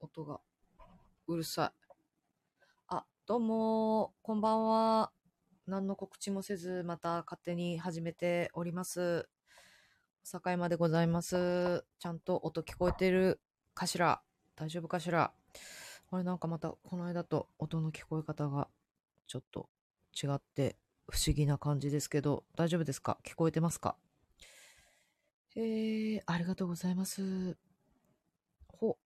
音がうるさい。あ、どうも、こんばんは。何の告知もせず、また勝手に始めております。境までございます。ちゃんと音聞こえてるかしら大丈夫かしらあれなんかまたこの間と音の聞こえ方がちょっと違って不思議な感じですけど、大丈夫ですか？聞こえてますか？えー、ありがとうございます。ほ。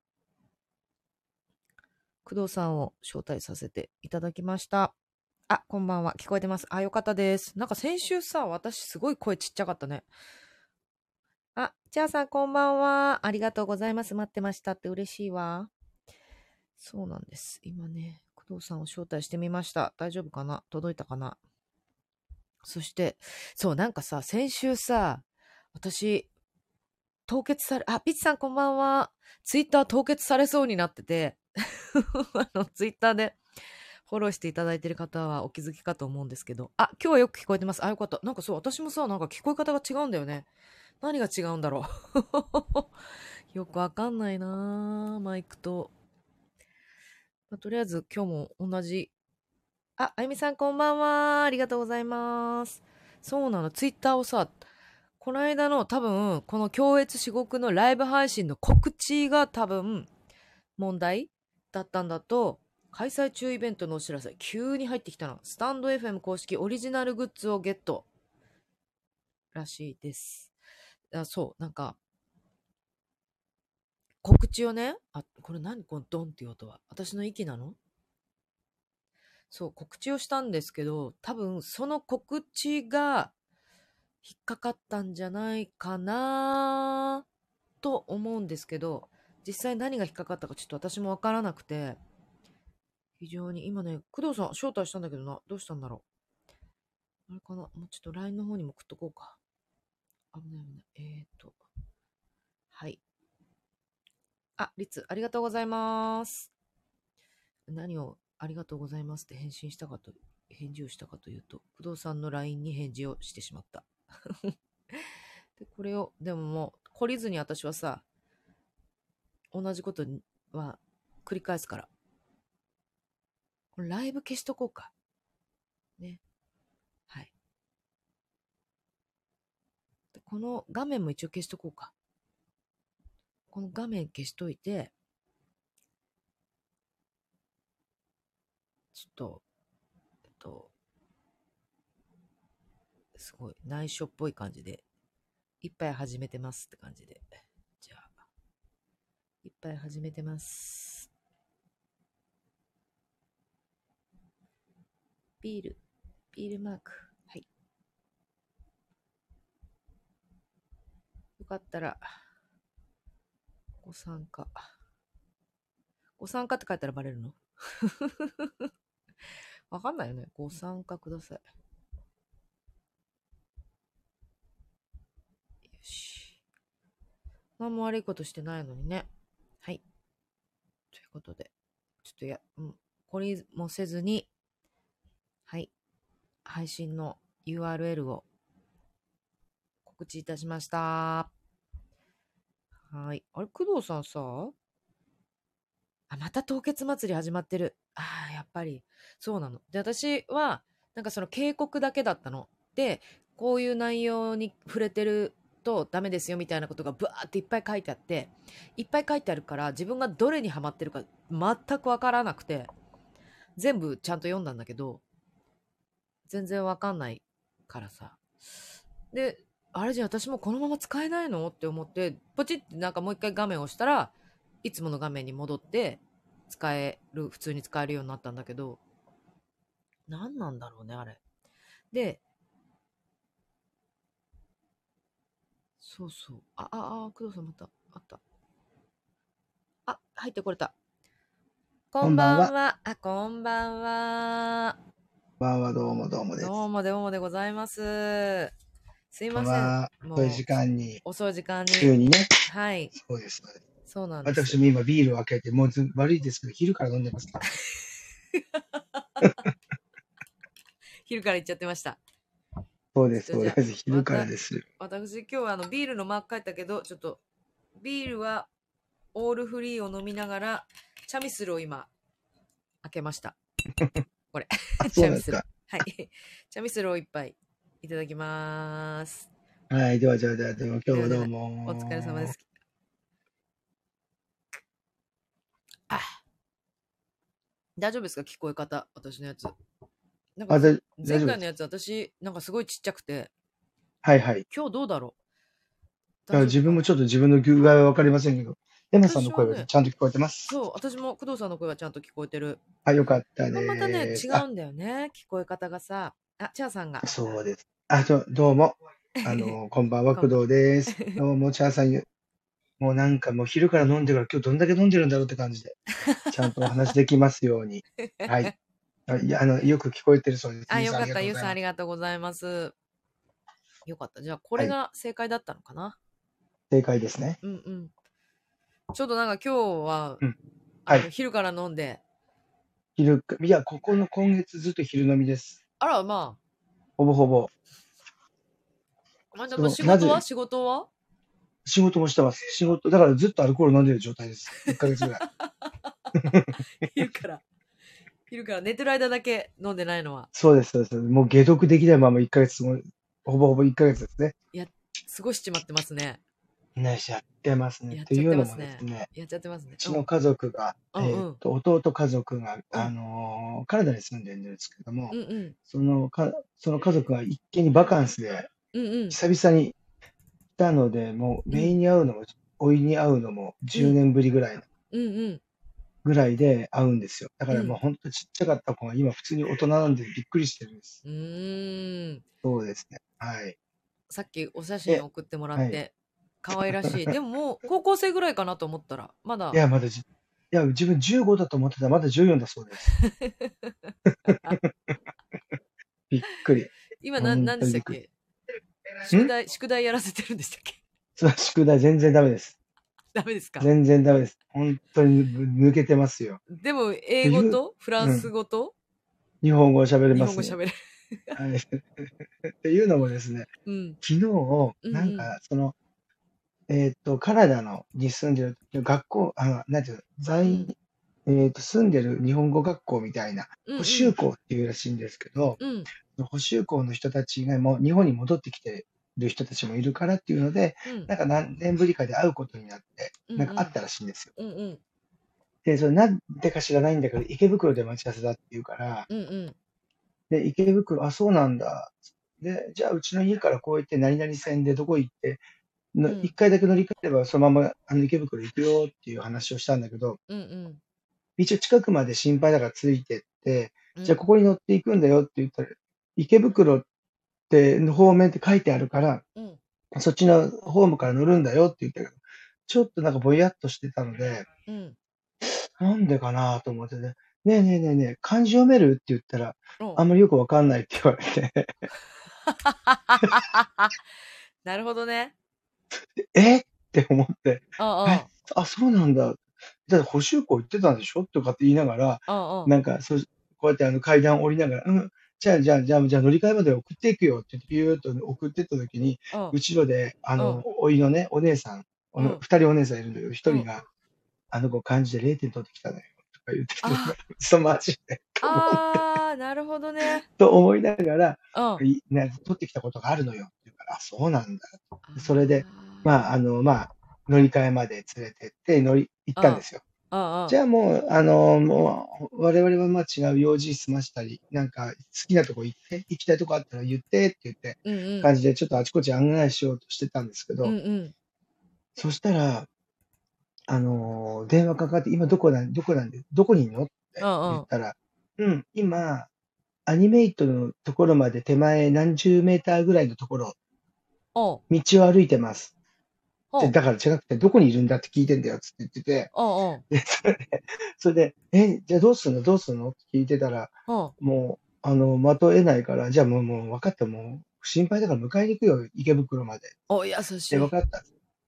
工藤さんを招待させていただきました。あ、こんばんは。聞こえてます。あ、よかったです。なんか先週さ、私すごい声ちっちゃかったね。あ、チャーさんこんばんは。ありがとうございます。待ってましたって嬉しいわ。そうなんです。今ね、工藤さんを招待してみました。大丈夫かな？届いたかな？そして、そう、なんかさ、先週さ、私、凍結され、あ、ピッチさんこんばんは。ツイッター凍結されそうになってて、あの、ツイッターでフォローしていただいてる方はお気づきかと思うんですけど、あ、今日はよく聞こえてます。あ、よかった。なんかそう、私もさ、なんか聞こえ方が違うんだよね。何が違うんだろう。よくわかんないなぁマイクと。まあとりあえず今日も同じ。あ、あゆみさんこんばんは。ありがとうございます。そうなの。ツイッターをさ、この間の多分、この共越至極のライブ配信の告知が多分、問題だったんだと、開催中イベントのお知らせ、急に入ってきたの。スタンド FM 公式オリジナルグッズをゲット。らしいです。あそう、なんか、告知をね、あ、これ何？このドンっていう音は。私の息なの？そう、告知をしたんですけど、多分その告知が引っかかったんじゃないかなと思うんですけど、実際何が引っかかったかちょっと私もわからなくて、非常に今ね、工藤さん招待したんだけどな、どうしたんだろう。あれかなもうちょっと LINE の方にも送っとこうか。危ない危ない。えーと。はい。あ、リツ、ありがとうございます。何をありがとうございますって返信したかと、返事をしたかというと、工藤さんの LINE に返事をしてしまった。で、これを、でももう、懲りずに私はさ、同じことは繰り返すから。これライブ消しとこうか。ね。はい。この画面も一応消しとこうか。この画面消しといて、ちょっと、えっと、すごい内緒っぽい感じで、一杯始めてますって感じで。じゃあ、一杯始めてます。ビール、ビールマーク。はい。よかったら、ご参加。ご参加って書いたらバレるの？わかんないよね。ご参加ください。よし。何も悪いことしてないのにね。ことで、ちょっとや、うん、これもせずに、はい。配信の URL を告知いたしました。はい。あれ、工藤さんさ、あ、また凍結祭り始まってる。ああ、やっぱり。そうなの。で、私は、なんかその警告だけだったの。で、こういう内容に触れてるとダメですよみたいなことがブワーっていっぱい書いてあって、いっぱい書いてあるから自分がどれにハマってるか全くわからなくて、全部ちゃんと読んだんだけど、全然わかんないからさ。で、あれじゃあ私もこのまま使えないの？って思って、ポチってなんかもう一回画面を押したら、いつもの画面に戻って、使える、普通に使えるようになったんだけど、何なんだろうね、あれ。で、そうそう。あ、あ、あ、工藤さんまた、あった。あ、入ってこれた。こんばんは。こんばんはあ、こんばんは。こんばんは、どうもどうもです。どうもどうもでございます。すいまこんばんはせん。もう遅い時間に、遅い時間に。急にね、はい。そうです。そうですそうなんです。私も今ビールを開けて、もうず悪いですけど、昼から飲んでますから。昼から行っちゃってました。そうです、そうじゃあです。昼からです。私今日はあのビールのマーク書いたけど、ちょっとビールはオールフリーを飲みながら、チャミスルを今、開けました。これ。あ、チャミスル。はい。チャミスルを一杯いただきます。はい。では、じゃあ、では、では、今日はどうも。お疲れ様です。。あ大丈夫ですか？聞こえ方、私のやつ。なんかあ、で、前大丈夫です。回のやつ、私、なんかすごいちっちゃくて、はいはい。今日どうだろう？だか？ら自分もちょっと自分の具合はわかりませんけど、エマさんの声私はねはちゃんと聞こえてます？そう、私も工藤さんの声はちゃんと聞こえてる。あ、よかったまあです。またね、違あうんだよね。聞こえ方がさ。あ、チャーさんが。そうです。あ、どどうも。あの、こんばんは、工藤です。どうも、チャーさん、もうなんかもう昼から飲んでるから今日どんだけ飲んでるんだろうって感じで、ちゃんとお話できますように。はい。あいや、あの、よく聞こえてるそうです。あ、よかった。ゆうさんあありりがとうございます。よかった。じゃあ、これが正解だったのかな、がとうござい。正解ですね。うんうん。ちょっとなんか今日は、うんはい昼から飲んで、昼か、いや、ここの今月ずっと昼飲みです。あら、まほぼほぼ。あ、まあ、でも仕事は？仕事は？仕事もしてます。仕事、だからずっとアルコール飲んでる状態です。1ヶ月ぐらい。昼から。昼から寝てる間だけ飲んでないのは、そうです、そうです。もう解毒できないまま1ヶ月も、ほぼほぼ1ヶ月ですね。過ごしちまってますね。ね、やってますね。やっっていうのもですね、やっちゃってますねう。ちの家族が、えーっと、弟家族が、あのーカナダに住んでるんですけども。そのか、その家族が一見にバカンスで、うんうん。久々に来たので、もう、うん姪に会うのも、甥に会うのも10年ぶりぐらいの、うんうん。ぐらいで会うんですよ。だからうんもう本当ちっちゃかった子が今普通に大人なんでびっくりしてるんです。うーん。そうですね。はい。さっきお写真送ってもらって、可愛らしい。でももう高校生ぐらいかなと思ったら、まだい。や、まだじ、いや、自分15だと思ってたらまだ14だそうです。びっくり。今な、何でしたっけ？宿題、宿題やらせてるんでしたっけ？宿題全然ダメです。ダメですか？全然ダメです。本当に抜けてますよ。でも、英語とフランス語と？日本語喋れ日ますね。本語喋れる。はい。っていうのもですね、うん。昨日、うんなんか、その、えっ、と、カナダのに住んでる学校、あの、なんていうの、在、えっ、と、住んでる日本語学校みたいな、うん、補修校っていうらしいんですけど、うん。補修校の人たちがもう日本に戻ってきてる人たちもいるからっていうので、うん。なんか何年ぶりかで会うことになって、うんなんか会ったらしいんですよ。うんうん。で、それなんでか知らないんだけど、池袋で待ち合わせだっていうから、うんうん。で、池袋、あ、そうなんだ。で、じゃあうちの家からこう行って何々線でどこ行って、のうん一回だけ乗り換えればそのままあの池袋行くよっていう話をしたんだけど、うんうん一応近くまで心配だからついてって、うん。じゃあここに乗っていくんだよって言ったら、池袋っての方面って書いてあるから、うん。そっちのホームから乗るんだよって言ったけど、ちょっとなんかぼやっとしてたので、うん。なんでかなと思ってね、ねえねえねえねえ、漢字読めるって言ったら、おあんまりよくわかんないって言われて、なるほどね。えっ？て思って、ああ、あ、そうなんだ。だって補修校行ってたんでしょ？とかって言いながら、ああ、なんかそう、こうやってあの階段降りながら、うん、じゃあ、じゃあ、じゃあ、じゃあ乗り換えまで送っていくよ。ってビューっと送ってった時に、ああ、後ろで、あうん。の、おいのね、お姉さん、おうん。の二人お姉さんいるんだけど、一人が、あの子漢字で0点取ってきたのよ、とか言ってあ。て、そう、マジで、ああ、なるほどね。と思いながら、うん。取ってきたことがあるのよ。って言うから、あ、そうなんだ。それで、まあ、あの、まあ、乗り換えまで連れてって、乗り、行ったんですよ。あ、ああ、じゃあもう、あの、もう、我々はまあ違う用事済ましたり、なんか好きなとこ行って、行きたいとこあったら言ってって言って、うんうん。感じでちょっとあちこち案内しようとしてたんですけど、うんうん。そしたら、あの、電話かかって、今どこなん、どこなんで、どこにいるのって言ったら、うん、今、アニメイトのところまで手前何十メーターぐらいのところ、おう道を歩いてます。でだから違くて、どこにいるんだって聞いてんだよ、つって言ってて、おうおうでそれで、それで、え、じゃあどうすんの？どうすんの？って聞いてたら、もう、あの、まとえないから、じゃあもう、もう分かった、もう、心配だから迎えに行くよ、池袋まで。お優しい。で、分かった。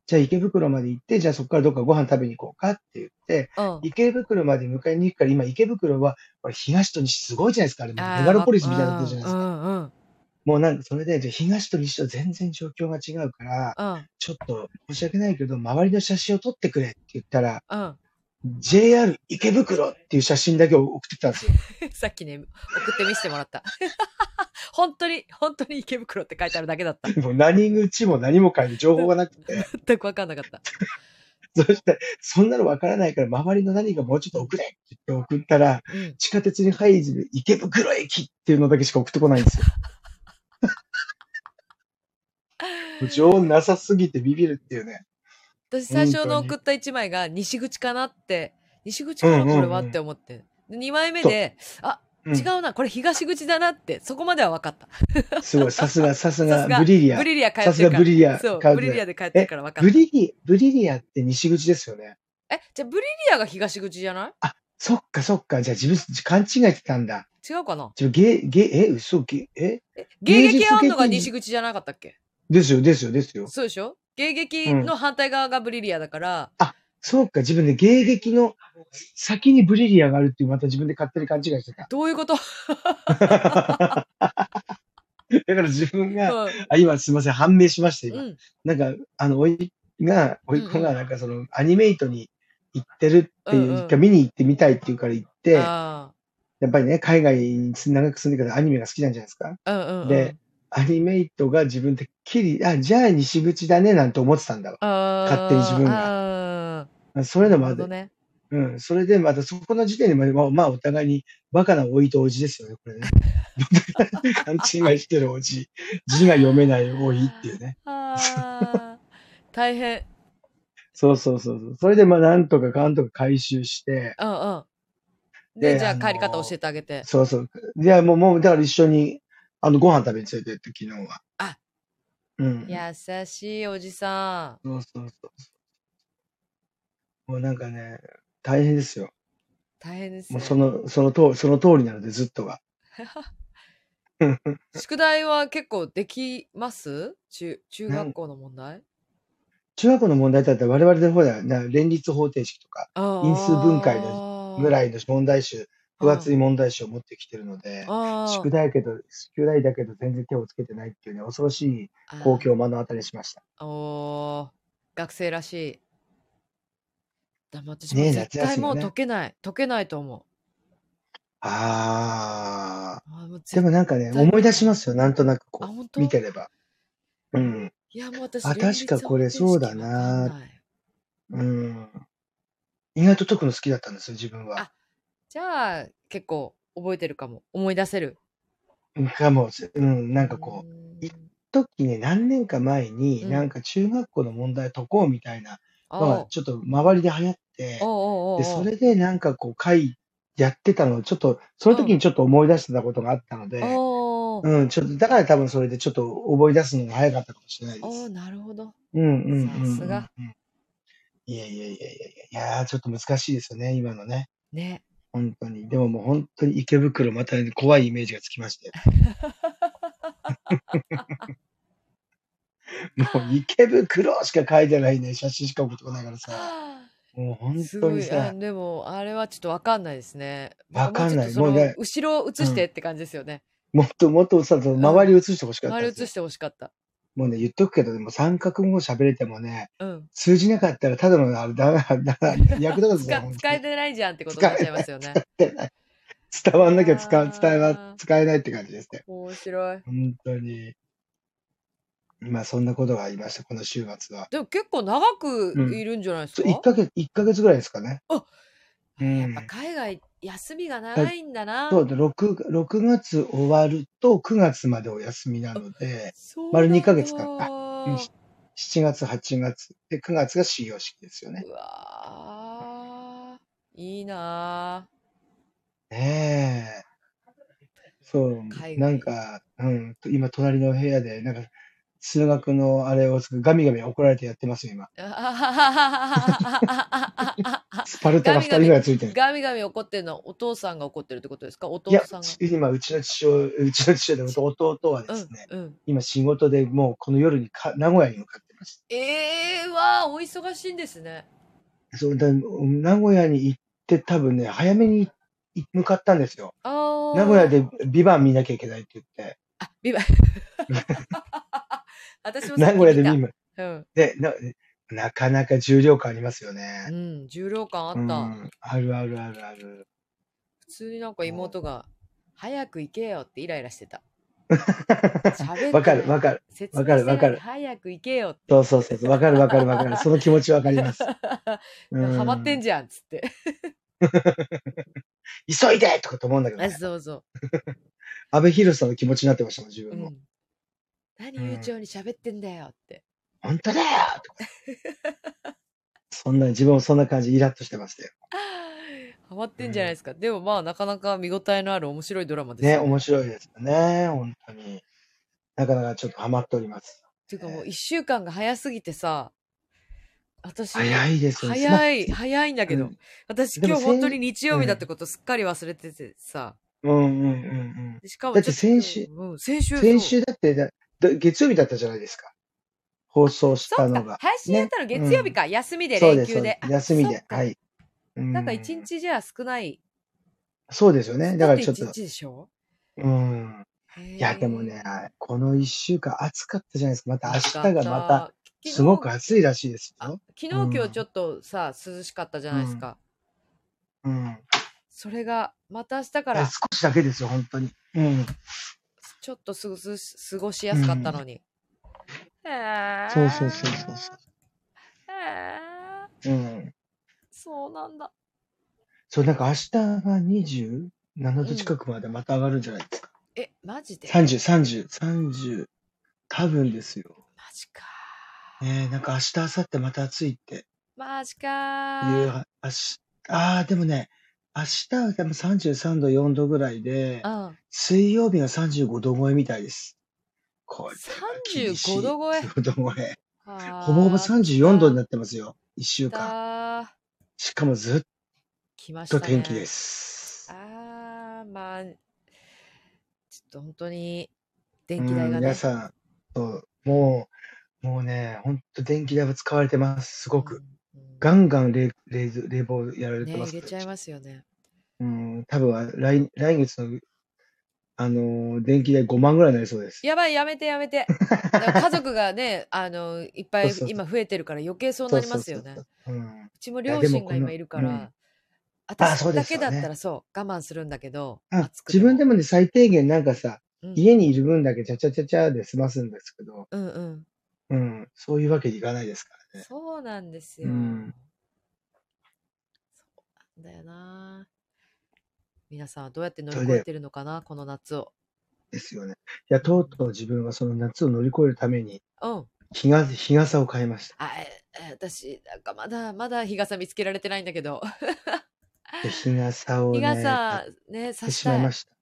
じゃあ池袋まで行って、じゃあそこからどっかご飯食べに行こうかって言って、うん。池袋まで迎えに行くから、今池袋は、これ東と西すごいじゃないですか、あれ、メガロポリスみたいになってるじゃないですか。うんうん。もうなんかそれで、東と西と全然状況が違うから、うん。ちょっと申し訳ないけど、周りの写真を撮ってくれって言ったら、うん。JR 池袋っていう写真だけを送ってきたんですよ。さっきね、送って見せてもらった。本当に、本当に池袋って書いてあるだけだった。もう何口も何も書いて情報がなくて、全くわかんなかった。そして、そんなのわからないから、周りの何かもうちょっと送れって言って送ったら、うん。地下鉄に入る池袋駅っていうのだけしか送ってこないんですよ。情報なさすぎてビビるっていうね。私最初の送った1枚が西口かなって、西口かなこれはって思って。で2枚目で、あ、うん違うな、これ東口だなって、そこまでは分かった。すごい、さすが、さすが、がブリリアブ。リリア通ってさすがるから。ブリリア。そう、ブリリアで帰ってるから分かった。ブリリ、ブリリアって西口ですよね？え、じゃあブリリアが東口じゃない？そっかそっか。じゃあ自分、勘違いしてたんだ。違うかな？ちょ、ゲ、ゲ、え、嘘、ゲ、え？え迎撃あんのが西口じゃなかったっけ？ですよ、ですよ、ですよ。そうでしょ？迎撃の反対側がブリリアだから、そうか、自分で迎撃の先にブリリアがあるっていう、また自分で勝手に勘違いしてた。どういうこと？だから自分が、うあ、今すみません、判明しました、ん。う今。ん。なんか、あの、おいが、おいっ子が、うんうんなんかその、アニメイトに行ってるっていう、うんうん一回見に行ってみたいっていうから行って、あやっぱりね、海外に長く住んでからアニメが好きなんじゃないですか？あ。うんうん、うん。で、アニメイトが自分できり、あ、じゃあ西口だね、なんて思ってたんだわ。勝手に自分が。そういうのもある。ね。うん。それで、またそこの時点でまあ、まあ、まあお互いにバカな老いとおじですよね、これね。勘違いしてるおじ。字が読めない老いっていうね。大変。そうそうそうそう。それで、まあ、なんとかかんとか回収して、うんうん。で、じゃあ帰り方教えてあげて。そうそう。いや、もう、もう、だから一緒に、あの、ご飯食べに連れてって、昨日は。あうん。優しいおじさそうそうそうそう。もうなんかね、大変ですよ。ん。大変ですね。もうその、その通り、その通りなので、ずっとが。宿題は結構できます？中、中学校の問題？中学校の問題だったら我々の方ではな連立方程式とか因数分解のぐらいの問題集、分厚い問題集を持ってきてるので、宿題だけど、宿題だけど全然手をつけてないっていうね、恐ろしい光景を目の当たりにしました。おー学生らしい。でも私もねえ絶対もう解けない。解けないと思う。あー。あーもう絶でもなんかね、対思い出しますよ、なんとなくこう、当？見てれば。うん。いや、もう私、あ確かこれそうだなないうん。意外と解くの好きだったんですよ、自分は。じゃあ、結構覚えてるかも。思い出せる。かも、うん、なんかこう、うーん時ね、何年か前に、うんなんか中学校の問題解こうみたいなあのがちょっと周りで流行って、おうおうおうおうで、それでなんかこう会やってたのをちょっと、その時にちょっと思い出してたことがあったので、うん、ちょっと、だから多分それでちょっと覚え出すのが早かったかもしれないでお。なるほど。うんうんうんうんうん。さすがいやいやいやいやいや、いやーちょっと難しいですよね、今のね。ね。本当に。でももう本当に池袋また怖いイメージがつきまして。もう池袋しか書いてないね、写真しか送ってこないからさ。もう本すごい。当にさあ、でも、あれはちょっとわかんないですね。わかんないもうちょっとそのもうね後ろを映してって感じですよね。もっともっとさ、周り映してほしかったんですよ周り映してほしかった。もうね、言っとくけど、でも三角語喋れてもね、うん。通じなかったらただのあれだな、だな、役立たずだよ。使 本当に使えてないじゃんってことになっちゃいますよね。伝わんなきゃ使伝えは使えないって感じですね。面白い。本当に。まあそんなことがありました、この週末は。でも結構長くいるんじゃないですか、1ヶ月、一ヶ月ぐらいですかね。あうんやっぱ海外、休みが長いんだな。そうで、6、6月終わると9月までお休みなので、丸2ヶ月間うん。7月、8月、で、9月が始業式ですよね。うわー。いいなねえ。そう。なんか、うん、今隣の部屋で、なんか、数学のあれをガミガミ怒られてやってますよ、今。ー スパルタが2人ぐらいついてる。ガミガミ怒ってるのはお父さんが怒ってるってことですか？お父さんが。、今、うちの父親、うちの父親で弟はですね、うんうん。今仕事でもうこの夜にか名古屋に向かってます。ええー、わあお忙しいんですね。そうだ名古屋に行って多分ね、早めに向かったんですよ。名古屋でビバン見なきゃいけないって言って。あ、ビバ。私も名古屋で見うん。でな、なかなか重量感ありますよねう。ん、重量感あうった。ん。あるあるあるある。普通になんか妹が、早く行けよってイライラしてた。わかるわかる。説わかるわかる早く行けよって。そうそうそうそう。わかるわかるわかる。その気持ちわかります。うんハマってんじゃんっつって。急いでとかと思うんだけど、あね、そうそ 安倍博さんの気持ちになってましたもん、自う。う分も。ん。何悠長に喋ってんだよって。本当だよとか。そんな、自分もそんな感じ、イラッとしてましたよ。ハマってんじゃないですか。でもまあなかなか見応えのある面白いドラマですね、よね。面白いですよね。本当に。なかなかちょっとハマっております。ていうかもう一週間が早すぎてさ、私、早いですよね。早い、早いんだけど、うん私今日本当に日曜日だってことすっかり忘れててさ、うんうんうんうん。でしかもだって先週うん、先週先週だってだ、だ月曜日だったじゃないですか。放送したのが。配信やったの月曜日か、休みでそうです、そう連休で。休みで。はい。うんなんか一日じゃ少ないそうですよね。だからちょっと。日でしょ？うん。いいや、でもね、この一週間暑かったじゃないですか。また明日がまた、たすごく暑いらしいですあよ。昨日今日ちょっとさ、涼しかったじゃないですか、うん。それがまた明日から少しだけですよ、本当に。うん。ちょっとすぐす過ごしやすかったのに、へー。そうそうそうそうそう。へー。うん。そうなんだ。そう、なんか明日が27度近くまでまた上がるんじゃないですか。えマジで？30、30、30、多分ですよ。マジかねえ、なんか明日、明後日また暑いって。マジいう、かあし、ああ、でもね、明日はでも33度、4度ぐらいで、うん水曜日が35度超えみたいです。これは厳しい。35度超え35度超え。ほほぼほぼ34度になってますよ。1週間。間しかもずっ来ましたねと天気です。あーまあちょっと本当に電うん気代がね皆さん、そうもう、もうね、ほんと電気代は使われてます。すごく。うんうんガンガン冷冷冷房やられてねます。入れちゃいますよね。うん、多分は来来月の、あのー電気代5万ぐらいになりそうです。やばいやめてやめて。家族がねあのいっぱい今増えてるから余計そうなりますよね。そうちも両親が今いるから、私だけだったらそう我慢するんだけど自分でもね、最低限なんかさ、うん。家にいる分だけちゃちゃちゃちゃで済ますんですけど、うんうんうん、そういうわけにいかないですからね。そうなんですよ、うんそうなんだよな皆さんはどうやって乗り越えてるのかなこの夏をですよね。いや、とうとう自分はその夏を乗り越えるために、うん日が日傘を変えました。あええ私なんかまだまだ日傘見つけられてないんだけどで日傘をね、日傘買ねさしたいまいました。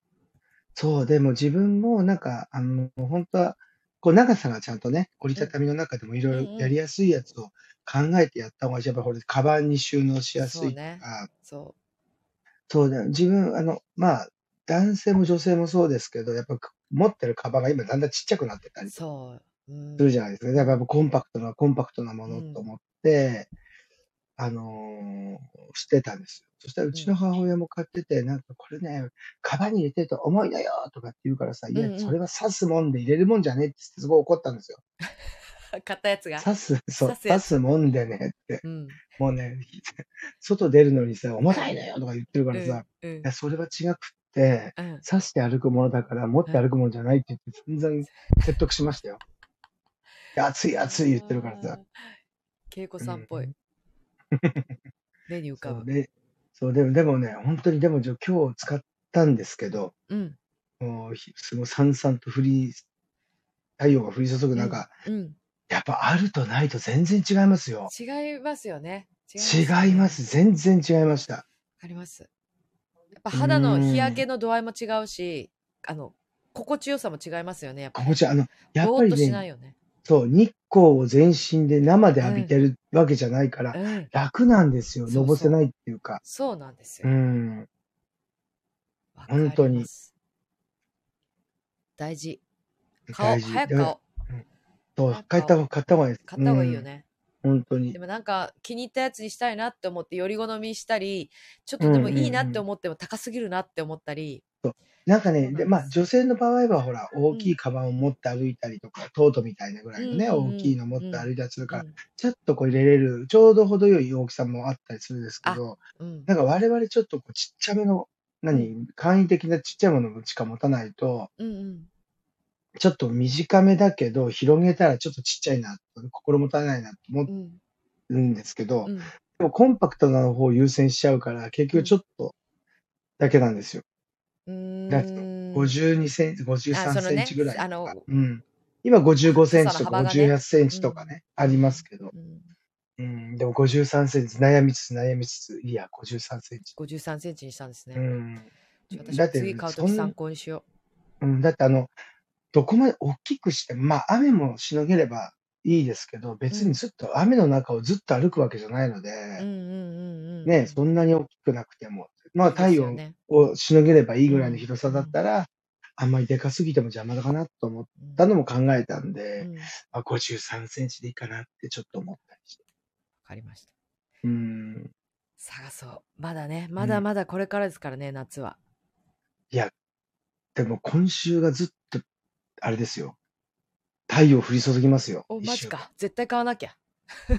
そう、でも自分もなんか、あの、本当は、こう長さがちゃんとね、折りたたみの中でもいろいうんうん。ろやりやすいやつを考えてやった方がいい。し、やっぱこれ、カバンに収納しやすいとか、そうね。そそうだよ。自分、あの、まあ、男性も女性もそうですけど、やっぱ持ってるカバンが今だんだんちっちゃくなってたう。りするじゃないですか。やっぱコンパクトな、コンパクトなものうんと思って、あのーしてたんですよ。そしたらうちの母親も買ってて、なんかこれね、カバンに入れてると重いのよとかって言うからさ、いや、それは刺すもんで入れるもんじゃねえってすごい怒ったんですよ。買ったやつが。刺す、そう、刺すもんでねって。うん。もうね、外出るのにさ、重たいのよとか言ってるからさ、うんうん。いや、それは違くって、うん。刺して歩くものだから、持って歩くものじゃないって言って、散々説得しましたよ。熱い熱い言ってるからさ。恵子さんっぽい、うん目に浮かぶそうで、そう、でも、でもね、本当に、でも、じゃ今日使ったんですけど、うんもう、ひすごいさんさんと降り、太陽が降り注ぐ中、うんやっぱあるとないと全然違いますよ。違いますよね違よねいます。全然違いました。わかります。やっぱ肌の日焼けの度合いも違うし、あの、心地よさも違いますよね。やっぱ心地、あの、やっぼーっりね、しないよね。そう、日光を全身で生で浴びてるわけじゃないから、うん。楽なんですよ。のぼせないっていうか。そうなんですうよ。ん。わかります本当に。大事。顔、早く顔。そう、買った方買った方がいいです。買った方がいいよね。うん。本当にで。もなんか気に入ったやつにしたいなって思ってより好みしたり、ちょっとでもいいなって思っても高すぎるなって思ったり、なんかね、そうなんで、まあ。女性の場合はほら、うん。大きいカバンを持って歩いたりとか、トートみたいなぐらういのね、大きいの持うん。って歩いたりするから、うん。ちょっとこう入れれる、ちょうど程よい大きさもあったりするんですけあ、ど、うん。なんか我々ちょっとこうちっちゃめの、うん。何、簡易的なちっちゃいものしか持たないと。ちょっと短めだけど、広げたらちょっとちっちゃいな、心もたないなと思うん。うんですけど、うん。でもコンパクトな方を優先しちゃうから、結局うん。ちょっとだけなんですよ。うだと、ーん。52センチ、あ、53そのセンチね、ぐらいうん。今55センチとか幅がね。58センうん。チとかね、ありますけど。うん。うん、でも53センチ、悩みつつ悩みつつ、いや、53センチ。53センチにしたんですうね。ん。ちょ私だって、も次買う参考にしようん、だってあの、どこまで大きくして、まあ雨もしのげればいいですけど、う。う別にん。ずっと雨の中をずっと歩くわけじゃないのうんで、うんうんうんね、そうん。んなに大きくなくても、まあ体温。をしのげればいいうぐらいのん。広さうん。だったら、あんまりでかすぎても邪魔だかなと思っうん。たのも考えたんうで、ん。わあ、53センチでいいかなってちょっと思ったりして。かりました。うーん、探そう。まだね、うん。まだまだこれからですからね、夏は。いや、でも今週がずっと、あれですよ。太陽降り注ぎますよ。お。マジか。絶対買わなきゃ。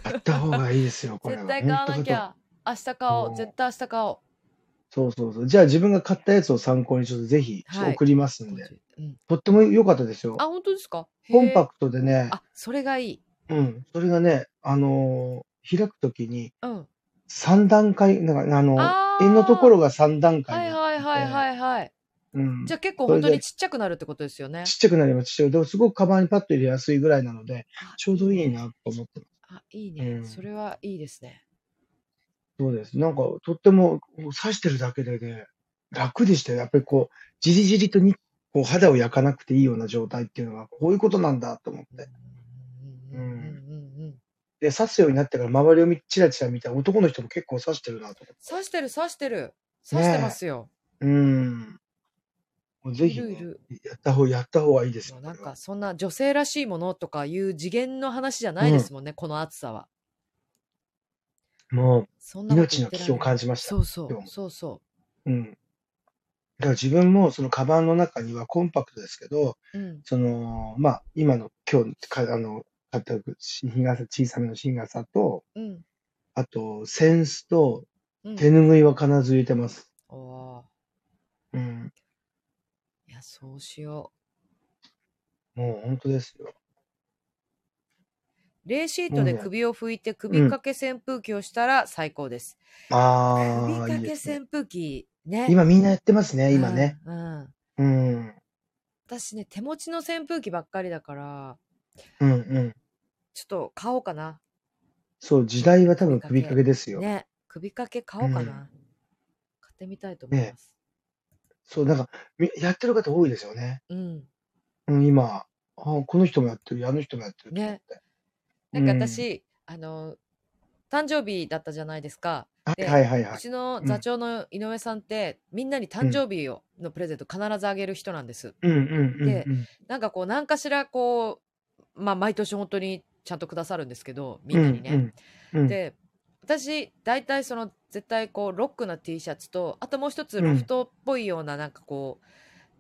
買った方がいいですよ、これは。絶対買わ。なきゃ。明日買おう。絶対明日買おう。そうそうそう。じゃあ自分が買ったやつを参考にちょっとぜひ。送りますんで。50。うん。とっても良かったですあ、よ。本当ですか？へえ。コンパクトでね、あ、それがいい。うん、それがね、あのー開くときにうん。3段階、なんかあの、円のとこあろが3段あ。はいはいはいて、はいはい。うん。じゃあ結構それで、本当にちっちゃくなるってことですよね。ちっちゃくなります。ちっちゃく。でもすごくカバンにパッと入れやすいぐらいなので、あ、ちょういいね。どいいなと思ってます。あ、いいうね。ん。それはいいですね。そうです。なんか、とっても、刺してるだけでね、楽でしたよ。やっぱりこう、じりじりとに、こう、肌を焼かなくていいような状態っていうのは、こういうことなんだと思っうんて。うんうんうんうん。うんうん。で、刺すようになってから周りを見チラチラ見たら男の人も結構刺してるなと思って。刺してる刺してる。刺してまねすよ。え。うん。ぜいひね、るいる。やった方、やった方がいいですよ、なん。かそんな女性らしいものとかいう次元の話じゃなうん。いですもんね、この暑さは。もう、そんなこと命の危機を。感じました。そうそう、今日も。そうそうん。だから自分もそのカバンの中にはコンパクトですけど、う。うん。その、まあ、今の今日か、あの、買った日傘、小さめの日傘と、うん。あと、センスとうん。手拭いは必ず入れてます。おーうん。いや、そうしよもう本当ですよ。う。冷シートで首を拭いてうん。首掛け扇風機をしたら最高です。首ああ、い掛け。扇風機ね。今みんなやってますね、うん、今ね。うん。うん。私ね、手持ちの扇風機ばっかりだから、うんうん。ちょっと買おうかな。そう、時代は多分首掛けですよ。ね。首掛け買うん。おうかな。買ってみたいと思いね。ます。そう、なんか、みやってる方多いですよね。うん。うん、今、あ、この人もやってる、あの人もやってるっね。て。なうんん。か私、あの、誕生日だったじゃないですか。はいで、はいはいはい。うちのうん。座長の井上さんって、みんなに誕うん。生日をのプレゼント必ずあげる人なんです。うんうんうんで、うん。なんかこう、何かしらこう、まあ、毎年本当にちゃんとくださるんですけど、みうんなにね。んうん。うん。で、私、大体その、絶対こう、ロックな T シャツと、あともう一つうん。ロフトっぽいような、なんかこう、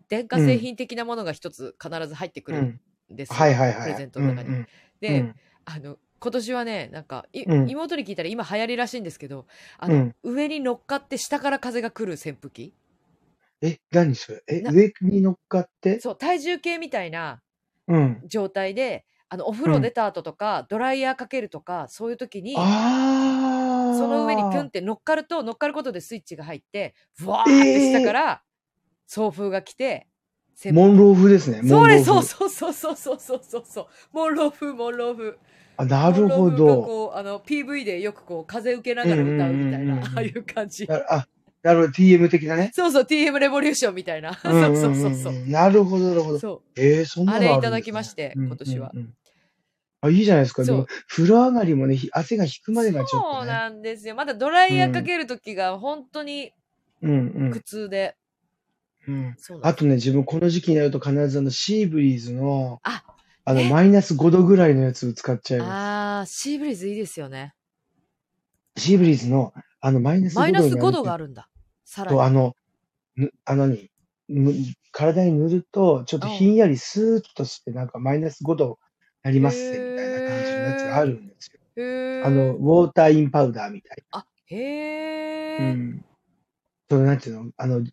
電化うん。製品的なものが一つ必ず入ってくるうん。んですはいよ。はいはいはい。プレゼントうんの中に。うで、ん。あの、今年はね、なんか、いうん。妹に聞いたら今流行りらしいんですけど、あの、うん。上に乗っかって下から風が来る扇風機え、何それ？え、な、上に乗っかって？そう、体重計みたいなうん。状態で、あの、お風うん。呂出た後とか、ドライヤーかけるとか、そういう時に、その上にピュンっあて乗っかると、乗っかることでスイッチが入って、ふわー。ーって下かえら送風が来て、ー。モン。ロー風ですね。モンロー風。そうそうそうそうそうそうそうそう。モンロー風、モンロー風。あ、なるほモンロー風がど。こう、あの、PV でよくこう、風受けなうんうがら歌うみたいな、んうんうんああいう感じ。なあ、なるほど。TM 的なね。そうそう、TM レボリューションみたいな。うそうんそううそうそう。んうんうん。なるほど、なるほど。そう。えー、そんなのああれいただ。きまして、うん今年は。うんうん。あ、いいじゃないですか。でも、そう。風呂上がりもね、ひ汗が引くまでがちょっそうとね。なんですよ。まだドライうん。ヤーかけるときが本当にうん苦痛で。うん。うん。そうなんです。あとね、自分この時期になると必ずあの、シーブリーズの、あ、あの、え？マイナス5度ぐらいのやつを使っちゃいます。あー、シーブリーズいいですよね。シーブリーズの、あの、マイナス5マイナス5度があるんだ。さらと、あに。の、ぬあのに、ぬ体に塗ると、ちょっとひんやりスーッとして、なんかマイナス5度なりますぜ、みたいな感じのやつがあるんですよ。へあの、ー。ウォーターインパウダーみたいあ、へえ。ん。その、なんていうの？あの、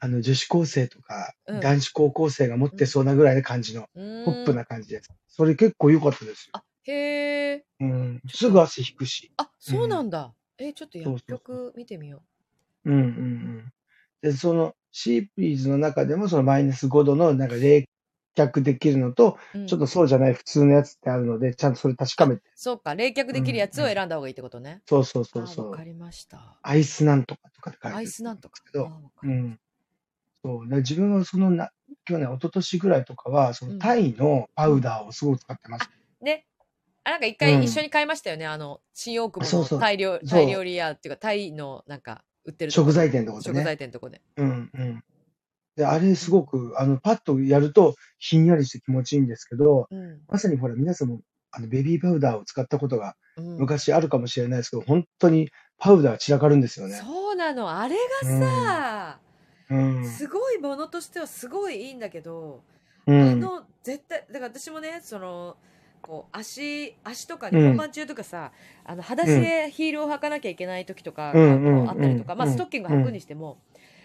あの、女子高生とか、うん。男子高校生が持ってそうなぐらいの感じの、うポップ。な感じです。それ結構良かったですよ。あ、へえ。うん。すぐ汗引くし。あ、う。そうなんんだ。え、ちょっと薬そうそうそう。局見てみようんうんうん。で、そのシープリーズの中でもそのマイナス5度のなんか冷却できるのと、う。うん。ちょっとそうじゃない普通のやつってあるので、ちゃんとそれ確かあ、めて。そうか。冷却うできるやつをんうん。選んだ方がいいってことね。そうそうそあ、わうそう。かりました。アイスなんとかとかって書いアイてるスなんとか。あ、んですけど、わかりましうん。そう。で自分はそのな、去年、一昨年ぐらいとかは、そた。のうん。タイのパうん。ウダーをすごく使ってまあ、す。ね。あ、なんか一う回一緒ん。に買いましたよね。あの、新大久保のそうそう。タイ料、理屋っていうか、タイのなんか売ってるとこで、食材店のとこで食ね。材店のとこで。うんうん。で、あれうん。すごく、あの、パッとやるとひんやりして気持ちいいんですけど、うん。まさにほら、皆さんも、あの、ベビーパウダーを使ったことがうん。昔あるかもしれないですけど、本当にパウダー散らかるんですよね。そうなの。あれがうん。さ、うん。すごいものとしてはすごいいいんだけど、うん。あの、絶対、だから私もね、その、こう、足、足とかうん。に本番中とかさ、あの、裸足うん。でヒールを履かなきゃいけない時とかが。あったりとか、まあ、うん。ストッキング履くうん。にしても、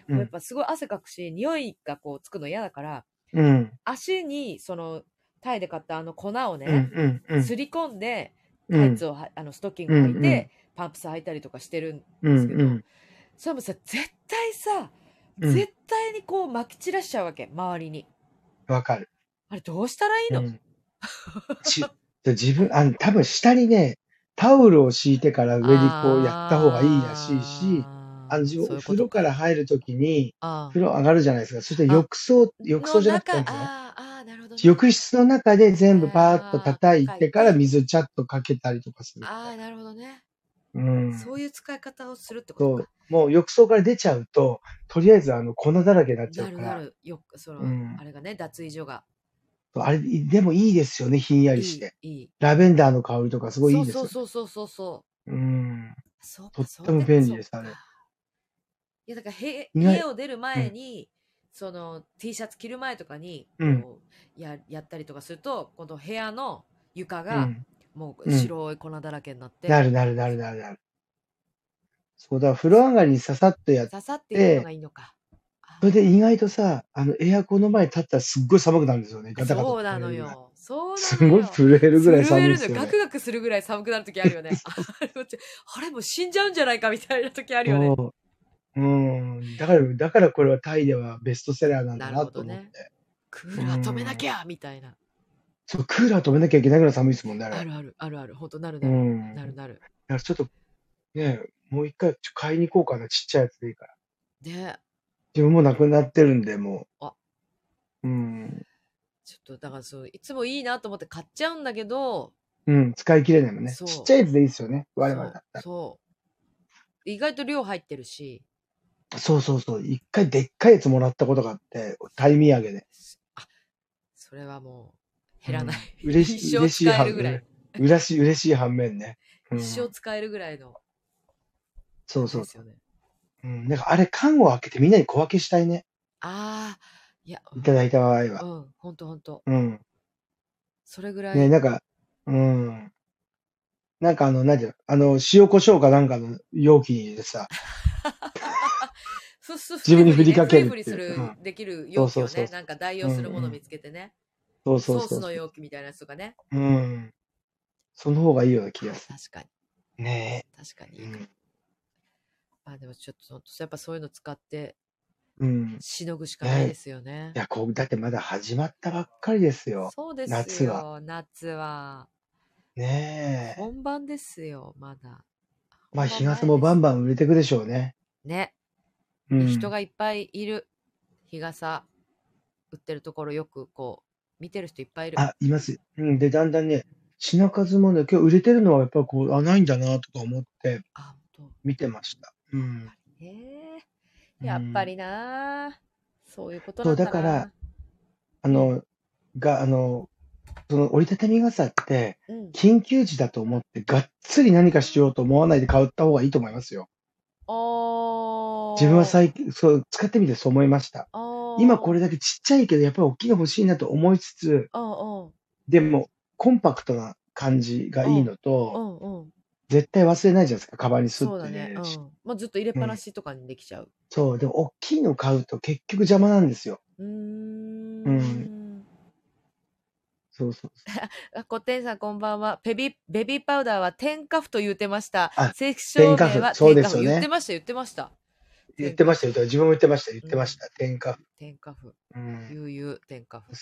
うん。やっぱすごい汗かくし、匂いがこう、つくの嫌だから、うん。足に、その、タイで買ったあの粉をうん。ね、うん。うん。すり込んで、うん。タイツをは、あの、ストッキングうん。履いて、パンプス履いたりとかしてるんうん。ですけど、うん。それもさ、絶対さ、うん。絶対にこう撒き散らしちゃうわけ、周りに。わかる。あれどうしたらいいうのん。ち、自分、あの、多分下にね、タオルを敷いてから上にこうやった方がいいらしいし、あの、自分、そういうこと風呂からか。入るときに、あ風呂上がるじゃないですか。そして浴槽、浴槽のじゃなくて、ああ、なるほどね。浴室の中で全部パーッと叩いてからて、水ちゃっとかけたりとかするみああ、なるほどね。な。うん。そういう使い方をするってこと。か。もう浴槽から出ちゃうと、とりあえずあの粉だらけになっちゃなうから、るなる。よく、その、うん。あれがね、脱衣所が。あれ、でもいいですよね、ひんやりしいい、て。いい。ラベンダーの香りとかすごいいいですよね。そうそうそうそうそう。うん。そうか、とっても便利そうです、あれ。か。いや、だから、へ、家を出るうん、前に、その T シャツ着る前とかに、うん、や、やったりとかすると、この部屋の床が、うん、もううん。白い粉だらけになって、なるなるなるなるなる。そうだ、風呂上がりにささっとやっささってやるのがて、いいのか。それであ意外とさ、あの、エアコンの前に立ったらすっごい寒くなるんですよね。あ、ガタガタそうなの。よ。そうなすごい。震えるぐらい震えるのよ。寒いですよね。ガクガクするぐらい寒くなる時あるよね。あれもう死んじゃうんじゃないかみたいな時あるよね。そう。うん。だから、だからこれはタイではベストセラーなんだな。と思って。クうーラー止めなきん。ゃみたいな。そう、クーラー止めなきゃいけないぐらい寒いですもんね、あれ。あるある、あるある。ほんとなるうなる。ん。だかなるなる。らちょっと、ね、もう一回ちょ買いに行こうかな。ちっちゃいやつでいいから。で、自分もなくなってるんで、もあ、う。うん。ちょっとだからそう、いつもいいなと思って買っちゃうんだけど、うん、使い切れないもんね。ちっそちゃいやつでいいですよね。う、我々だそう、ったら。そう。意外と量入ってるし、そうそうそう。一回でっかいやつもらったことがあって、タイ土産で。すあ、それはもうう減らない。ん。嬉しい、一生嬉しい反使えるぐらい。面、嬉しい、嬉しい反面ね。う一生ん。使えるぐらいのそうそうですよね。う。うん。なんかあれ、缶を開けてみんなに小分けしたいね。ああ、いや、いただいた場合は。うん、うん、ほんとほんと。うん。それぐらね、い、なんか、うん。なんかあの、なんていうの、あの、塩コショウかなんかの容器に入れてさ、自分に振りかけるふりする、うん。できる容器をね、なんか代う。用するもの見うんうん。つけてね。そうそうソースのそうそ容器みたいなやつとかね。う。うん。その方がいいような気がす確かに、る。ねえ。確かにいい。まあでもちょっと、ほんとやっぱそういうの使ってうん。しのぐしかないでねすよね。いや、こう、だってまだ始まったばっかりですよ。そうです夏は。よ、夏は。ねえ。本番ですよ、まだ。まあ、日傘。もバンバン売れてくでしょうね。ね。うん。人がいっぱいいる。日傘売ってるところよくこう、見てる人いっぱいいる。あ、います。うん。で、だんだんね、品数もね、今日売れてるのはやっぱりこう、あ、ないんだなとか思ってあ、ほんと。見てました。うん。へえ。うん。やっぱりなあそういうことそう、なんだだから、なうん。あの、が、あの、その折りたたみ傘って、うん。緊急時だと思って、がっつり何かしようと思わないで買った方がいいと思いますよ。自分はあ最近、そう、使ってみてそう思いました。あ。あ今これだけちっちゃいけど、やっぱり大きいの欲しいなと思いつつ、うんうん。でも、コンパクトな感じがいいのうと、んうん。絶対忘れないじゃないですか、カバンにスッてそうだね。ね。うん。まあ、ずっと入れっぱなしとかにできちゃう。そう、でも大きいの買うと結局邪魔なんですよ。うーん。うんそうそうそう。あ、こってんさんこんばんは。ベビー、ベビーパウダーは添加布と言ってましたあ。正式証明添加は布そう添加布。ですよね言ってました、言ってました。言ってましたよ。自分も言ってました。言ってました。添加。添加布。うん。悠々添加布。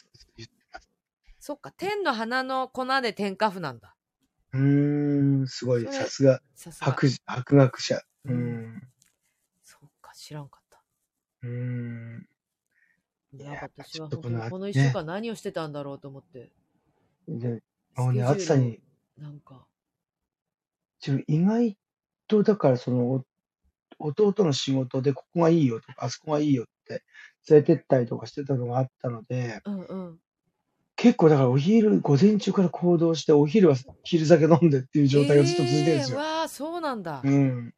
そっか、天の花の粉で添加布なんだ。うーん、すごい。さすが。博士、博学者。ううんん。そっか、知らんかった。うーん。いんか私は本当にこのね一週間何をしてたんだろうと思って。でもうね、暑さに、なんか。自分意外と、だからその、お弟の仕事でここがいいよとか、あそこがいいよって連れてったりとかしてたのがあったので、うんうん。結構だからお昼、午前中から行動して、お昼は昼酒飲んでっていう状態がずっと続いてるんですよ。えーわあ、そうなんだ。うん。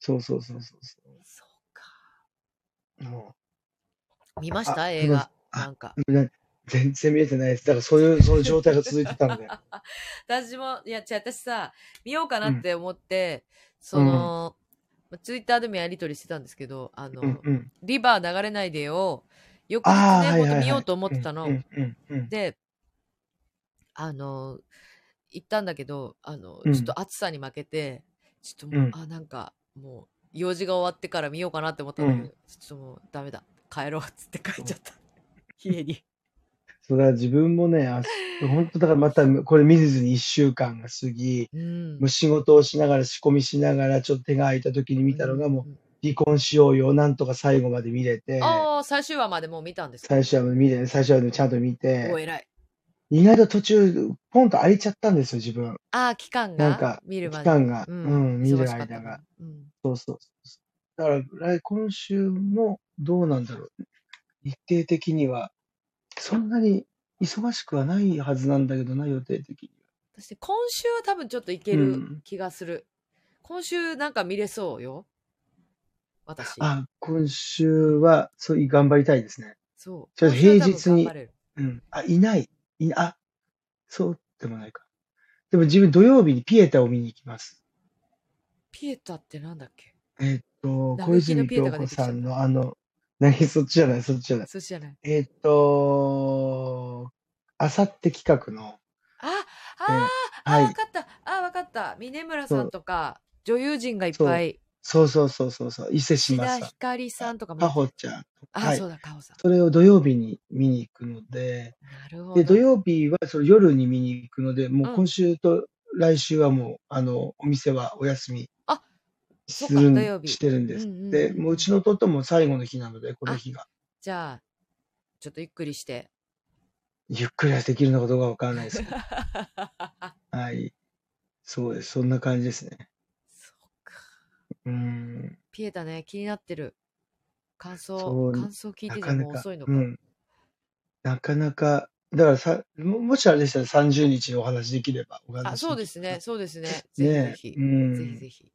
そうそうそうそうそそうか。う。も見ました？あ映画。あなんか。全然見えてないです。だからそういう、その状態が続いてたので。私も、いや、私さ、見ようかなって思って、その、ツイッターでもやりとりしてたんですけど、あの、うんうん。リバー流れないでを、翌日ああ、ね。ほんと見ようと思ってたの。で、あの、行ったんだけど、あの、うんちょっと暑さに負けて、ちょっともう、うんあ、なんか、もう、用事が終わってから見ようかなって思ったんだけど、うんちょっともう、ダメだ。帰ろうっつって帰っちゃった。家に。そうだ、自分もね、あ本当だからまたこれ見ずに一週間が過ぎ、うんもう仕事をしながら仕込みしながらちょっと手が空いた時に見たのがもううん離婚しようよ、なんとか最後まで見れて、ああ、最終話までもう見たんですか？最初は見れ、最初はちゃんと見おて、偉い。意外と途中、ポンと空いちゃったんですよ、自分。ああ、期間が？なんか、期見るまで。間が、ううんん、見る間が。うんそうそうそう。だから、来今週もどうなんだろう。日程的には、そんなに忙しくはないはずなんだけどな、予定的に私、今週は多分ちょっといけうるん気がする。今週なんか見れそうよ。私。は。あ、今週は、そういう頑張りたいですね。そう。ちょっと平日にうん。あ、いない。いあ、そうでもないか。でも自分土曜日にピエタを見に行きます。ピエタってなんだっけ？えーっと、ラ小泉京子さんのあの、何そっちじゃない、そっちじゃない。そっちじゃない。えーっと、あさって企画の、あ、あー、あ、はいわかった。あ、わかった。峰村さんとか、女優陣がいっぱい。そうそうそうそうそう、伊勢志摩さん、ひかりさんとかも。かほちゃん。あ、はいそうだ、かほさん。それを土曜日に見に行くので、なるほど。で、土曜日はそれ夜に見に行くので、もううん今週と来週はもう、あの、お店はお休みするんしてるんです。うんうんうんで、もううちの弟も最後の日なので、この日が。じゃあ、ちょっとゆっくりして。ゆっくりはできるのかどうかわからないですけど。はい。そうです。そんな感じですね。そうか。うーん。ピエタね、気になってる。感そ想、う感想聞いてじゃなかなかもう遅いの、か。うん。なかなか、だからさ、ももしあれでしたら30日にお話できればお話あ、そうですね、そうですね。ぜひねぜひ。うんぜひぜひ。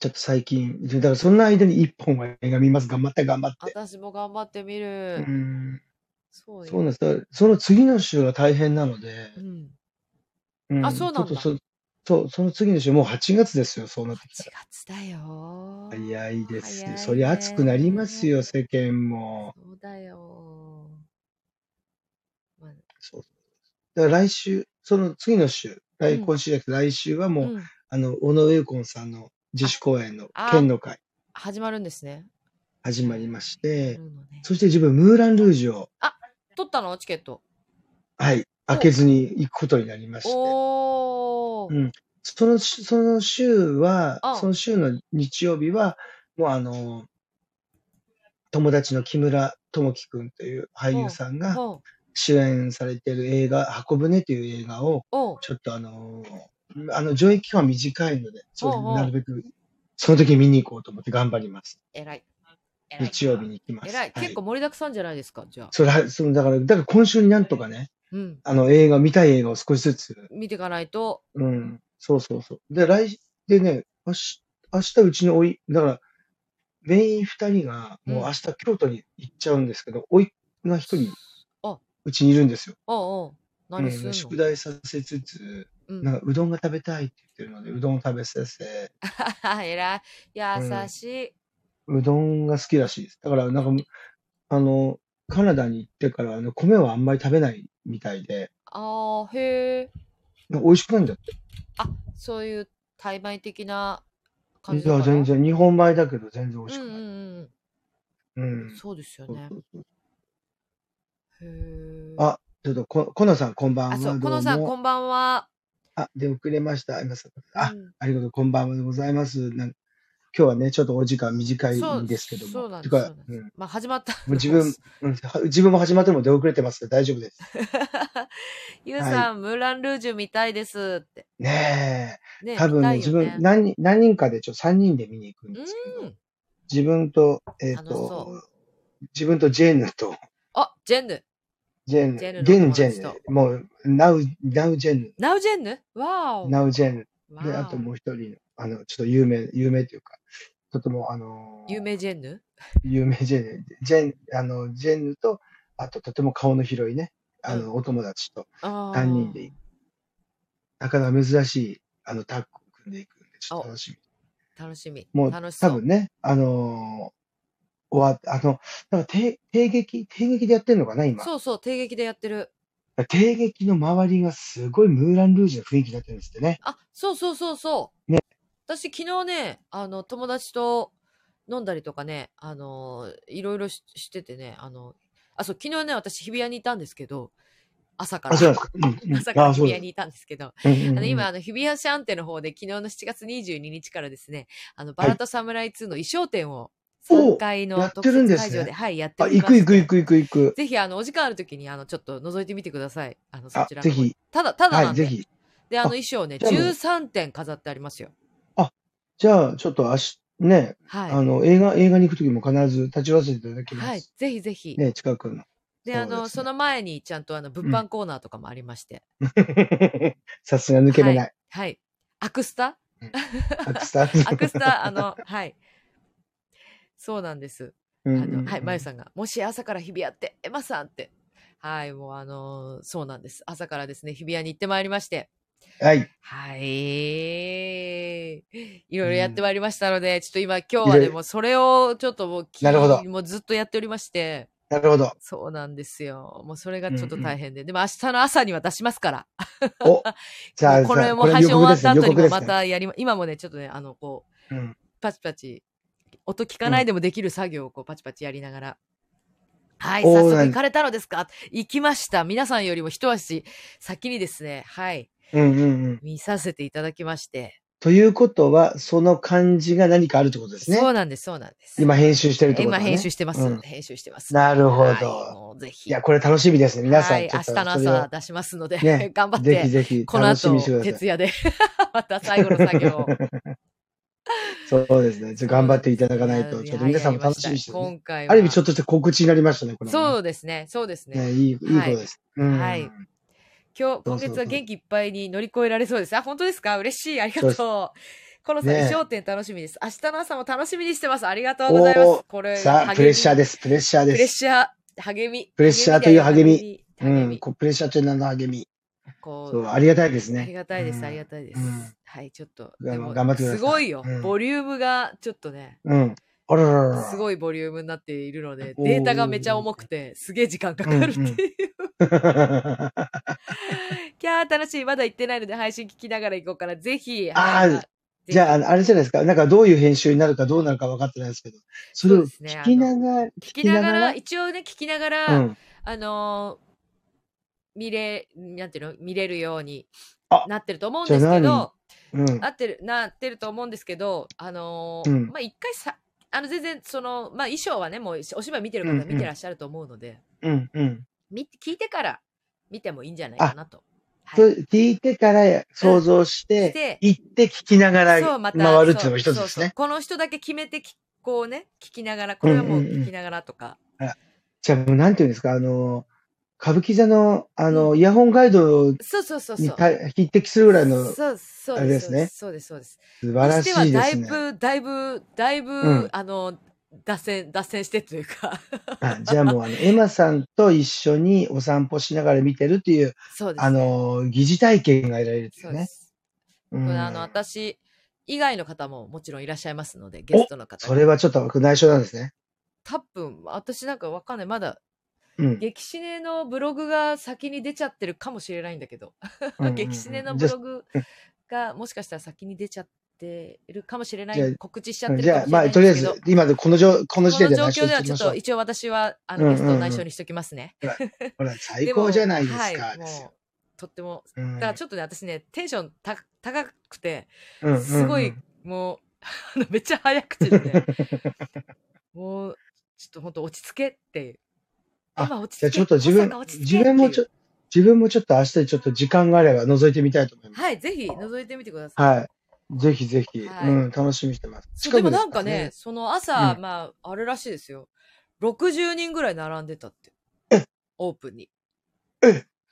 ちょっと最近、だからそんな間に一本は映画見ます。頑張って頑張って。私も頑張ってみうる。ん。そうそうなんです。だからその次の週が大変なので、うん。うんあそうなんだそそう、その次の週、もう8月ですよ、そうなってきた8ら。月だよ。早いですそりゃ暑くなりますよ、世間も。そうだよ。まあそうだから来週、その次の週、来うん今週じゃなくて来週はもう、うんあの、小野上ンさんの自主公演のあ県の会。始まるんですね。始まりましやて、ね。そして自分、ムーラン・ルージュを、取ったの？チケット。はい、開けずに行くことになりまして、おー。うん。その、その週はあ、その週の日曜日は、もうあの、友達の木村智樹くんという俳優さんが主演されている映画、箱舟という映画を、ちょっとあのーあの、上映期間短いので、そうなるべく、その時見に行こうと思って頑張ります。偉い。偉い日曜日に行きます。偉い。はい結構盛りだくさんじゃないですか、じゃあ。それは、その、だから、だから今週になんとかね、うん。あの、映画、見たい映画を少しずつ、見ていかないと。うん、そうそうそう。で、来、でね、明日、明日うちのおい、だから、メイン二人が、もううん明日京都に行っちゃうんですけど、おいが一人あ、うちにいるんですよ。おうおう。何すんうん、の宿題させつつ、うん。なんかうどんが食べたいって言ってるので、うどんを食べさせ、えらい。優しい。うどんが好きらしいです。だから、なんか、あの、カナダに行ってから、あの、米はあんまり食べないみたいで、ああ、へえ。なんか美味しくないんだって。あ、そういう対米的な感じだから？全然、日本米だけど全然美味しくない。うんうんうんううん。ん。そうですよねそうそ。うそうへえ。あ、ちょっとこ、このさん、こんばんは。あ、そう、このさん、もこんばんは。あ、で、遅れました。今さあ、うんありがとう。こんばんはでございます。なん今日はね、ちょっとお時間短いんですけども。そうなんです。てかそうなんまあ、始まった。う自分、うん、は自分も始まっても出遅れてます大丈夫です。ゆうさん、ムーランルージュ見たいですって。ねねえ、多分ね、自見たいよ分、何人、何人かでちょ、3人で見に行くんですけど、うん。自分と、えっ、楽しそと、自分とジェーヌと、あ、ジェンヌ。ジェーヌ、ジェンジェ友達と。ーヌ、もう、ナウ、ナウジェーヌ、ナウジェンヌ？わお。ナウジェーヌ、で、あともう一人の、あの、ちょっと有名、有名というか、とても、あのー有名ジェンヌ？有名ジェーヌ、ジェン、あの、ジェーヌと、あととても顔の広いね、あの、お友達とあ3人で。なかなか珍しい、あの、タッグを組んでいくんで、ちょっと楽しみ。楽しみ。もう、楽。多分ね、あのー終わっあの、なんか定、定劇、定劇でやってるのかな、今？そうそう、定劇でやってる。定劇の周りがすごいムーランルージュの雰囲気になってるんですってね。あ、そうそうそうそう。ね私昨日ね、あの、友達と飲んだりとかね、あの、いろいろししててね、あの、あ、そう、昨日ね、私日比谷にいたんですけど、朝から。朝から日比谷にいたんですけど、あの、今、あの、日比谷シャンテの方で、昨日の7月22日からですね、あの、バラとサムライ2の衣装展を、3階の特設会場で、はい、やってあ、おります。行く行く行く行く行く。ぜひ、あの、お時間あるときに、あの、ちょっと覗いてみてください。あの、そあちら、ぜひ。ただ、ただなはい。ぜひ。で、あのあ衣装ね、じゃあもう13点飾ってありますよ。じゃあ、ちょっと明日、ね、はい。あの、映画、映画に行くときも必ず立ち会わせていただきます。はい。ぜひぜひ。ね、近くの。で、あの、その前にちゃんとあの、物販コーナーとかもありまして。さすが抜けれない。はい。アクスタ？アクスタ アクスタ、あの、はい。そうなんです。あうんうんうんの、はい、まゆさんが、もし朝から日比谷って、エマさんって。はい、もうあのーそうなんです。朝からですね、日比谷に行ってまいりまして。はい。はい。いろいろやってまいりましたので、ちょっと今、今日はいね、ろいろもうそれをちょっともうき、なるほどもうずっとやっておりまして、なるほど。そうなんですよ。もうそれがちょっとうんうん大変で。でも明日の朝には出しますから。お、じゃあ、これさも配信終わった後にもま。たやりま、今もね、ちょっとね、あの、こう、うん。パチパチ、音聞かないでもできる作業をこうパチパチやりながら。はい、早速行かれたのですか？行きました。皆さんよりも一足先にですね、はい、うんうんうん。見させていただきまして。ということは、その漢字が何かあるってことですね。そうなんです、そうなんです。今編集してるってことね。編集してます。うん編集してます。なるほどはいぜひ。いや、これ楽しみですね。皆さん、はい、明日の朝出しますので、ね 頑張っぜひて、ぜひこの後。徹夜で、また最後の作業を。そうですね。ちょ頑張っていただかないと、やちょっと皆さんも楽しみにして、ね。今回は。ある意味ちょっとした告知になりましたね、これもね、そうですね、そうですね。ね。いい、いいことです。うん。はい今日、今月は元気いっぱいに乗り越えられそうです。あ、本当ですか？嬉しい。ありがとう。このさ、ね衣装展楽しみです。明日の朝も楽しみにしてます。ありがとうございます。これ、さあ、プレッシャーでです。プレッシャープレッです。シャー、励み。プレッシャーという励み。うん。こプレッシャーという名の励み。こそう、ありがたいですあね。りがたいです、うんありがたいです。うんはい、ちょっと。がでも頑張ってくださいすごいよ、うんボリュームが、ちょっとね、うん。あらららら。すごいボリュームになっているので、データがめちゃ重くて、すげえ時間かかるっていう。キャー楽しい。まだ行ってないので配信聞きながら行こうから、ぜひ。あーはいぜひじゃあ、あれじゃないですか。なんかどういう編集になるかどうなるか分かってないですけど、それをそうですね聞きながら、聞聞きながら、一応ね、聞きながら、うん。あのー見れ、なんていうの？見れるようにあなってると思うんですけじゃあど、うん。なってる、なってると思うんですけど、あのーうんまあ、一回さ、あの、全然、その、まあ、衣装はね、もう、お芝居見てる方うんうん見てらっしゃると思うので、うん。うん。み聞いてから見てもいいんじゃないかなと。そはい。う聞いてから想像し、してて、行って聞きながら回るっていうのも一そうそうそうつですね。この人だけ決めてき、こうね、聞きながら、これはもううんうんうん聞きながらとか。じゃあもうなんていうんですか、あの、歌舞伎座の、あの、イヤホンガイドそうそうそうそう。匹敵するぐらいの素そうそうあれですねそうです、そうです。晴らしいにしてはだですね。いぶ、だいぶ、だいぶ、うんあの、脱線、脱線してというか。あじゃあもう、あの、エマさんと一緒にお散歩しながら見てるっていう、そうです、ね。あの、疑似体験が得られるっていうね。そうです。うんこれあの、私以外の方ももちろんいらっしゃいますので、ゲストの方がそれはちょっと内緒なんですね。多分、私なんかわかんない。まだ、うん。激シネのブログが先に出ちゃってるかもしれないんだけど、うんうんうん 激シネのブログがもしかしたら先に出ちゃってるかもしれなじゃあい。告知しちゃってるじゃあ、まあ、かもしれないんとりあえですけど、ず、今でこの状、この時この点で内緒状況ではちょっと一応私はあのゲストを内緒にしときますね。ほら、最高じゃないですか。はい、もうとってもうんだからちょっとね私ねテンションた高くてうんうんうんすごいもうあのめっちゃ早口でねもうちょっと本当落ち着けっていうあじゃあちょっと自分自け分もちょ、自分もちょっと明日ちょっと時間があれば覗いてみたいと思います。はいぜひ覗いてみてください、はい。ぜひぜひ、はいうん、楽しみにしてます。そうでもなんかね、その朝、うんまああれらしいですよ60人ぐらい並んでたってえオープンに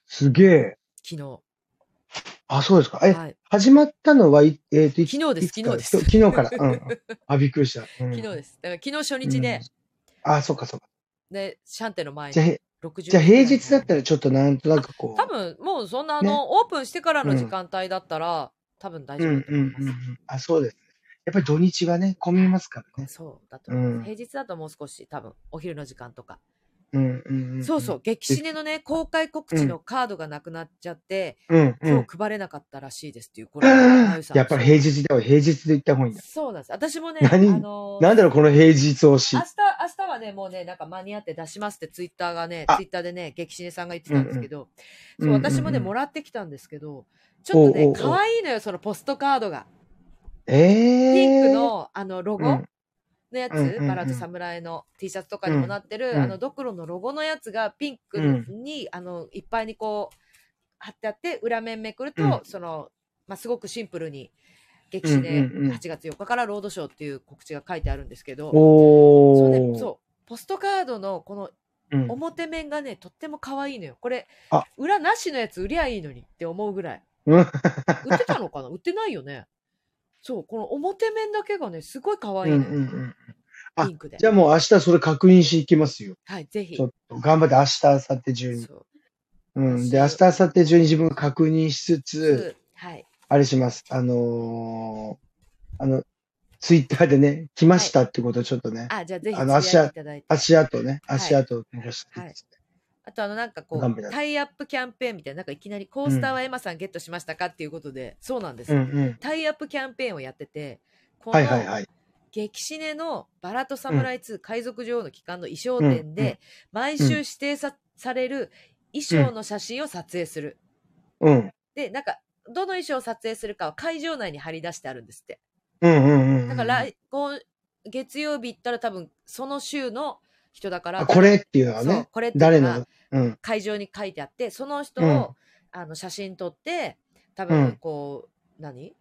すげえ。昨日あ、そうですか。え、はい始まったのは、いえっ、と、いつ昨日です昨日です昨日から。うん。あ、びっくりした。うん、昨日ですだから昨日初日で、あ、そうかそうか。でシャンテの前にじゃあ、へ60じゃあ平日だったらちょっとなんとなくこう。多分もうそんなあねの、オープンしてからの時間帯だったら、多分大丈うん夫だと思います。うんうんうん。あ、そうですね。やっぱり土日はね、混みますからね。そうだと思います、うん平日だともう少し多分お昼の時間とか、うんうんうん。そうそう。激シネのね公開告知のカードがなくなっちゃって、うんうん。今日配れなかったらしいですっていうこれ、やっぱり平日だわ。平日で行った方がいいんだ。そうなんです私もね何あのーなんだろう、この平日推し明。日、明日はね、もうね、なんか間に合って出しますってツイッターがね、あツイッターでね、激シネさんが言ってたんですけど、うんうんそう、私もね、もらってきたんですけど、ちょっとね、可愛いのよ、そのポストカードが。ええー。ピンクの、あの、ロゴ？うんのやつ、うんうんうんバラと侍の T シャツとかにもなってる、うんあの、ドクロのロゴのやつがピンクうんに、あの、いっぱいにこう、貼ってあって、裏面めくると、うんその、まあ、すごくシンプルに、激シネうんうんうん8月4日からロードショーっていう告知が書いてあるんですけど、おそうー。ね、そう、ポストカードのこのうん。表面がね、とっても可愛いのよ。これあ、裏なしのやつ売りゃいいのにって思うぐらい。うん 売ってたのかな？売ってないよね。そう、この表面だけがね、すごい可愛いうん。うんうん。あピンクで。じゃあもう明日それ確認しに行きますよ。はい、ぜひ。ちょっと頑張って明日、明後日中に。そううん。で、明日、明後日中に自分が確認しつつ、はい。あれします。あのー、あの、ツイッターでね、来ましたってことをちょっとね、あ、じゃあぜひあのつぶやいていただいて。足跡ね、はい足跡を残してはいあとあのなんかこう、タイアップキャンペーンみたいな、なんかいきなりコースターはエマさんゲットしましたかっていうことで、そうなんですよ。うんうん。タイアップキャンペーンをやってて、このはい。激シネのバラとサムライ2海賊女王の期間の衣装展で、うんうん毎週指定さ,、される衣装の写真を撮影する。うん。で、なんか、どの衣装を撮影するかは会場内に貼り出してあるんですって。うんうんうんうん。だから来、今月曜日行ったら多分その週の人だから、あこれっていうのはね、これっていうの。会場に書いてあって、その人を、うん。あの写真撮って、多分うん。こう、何？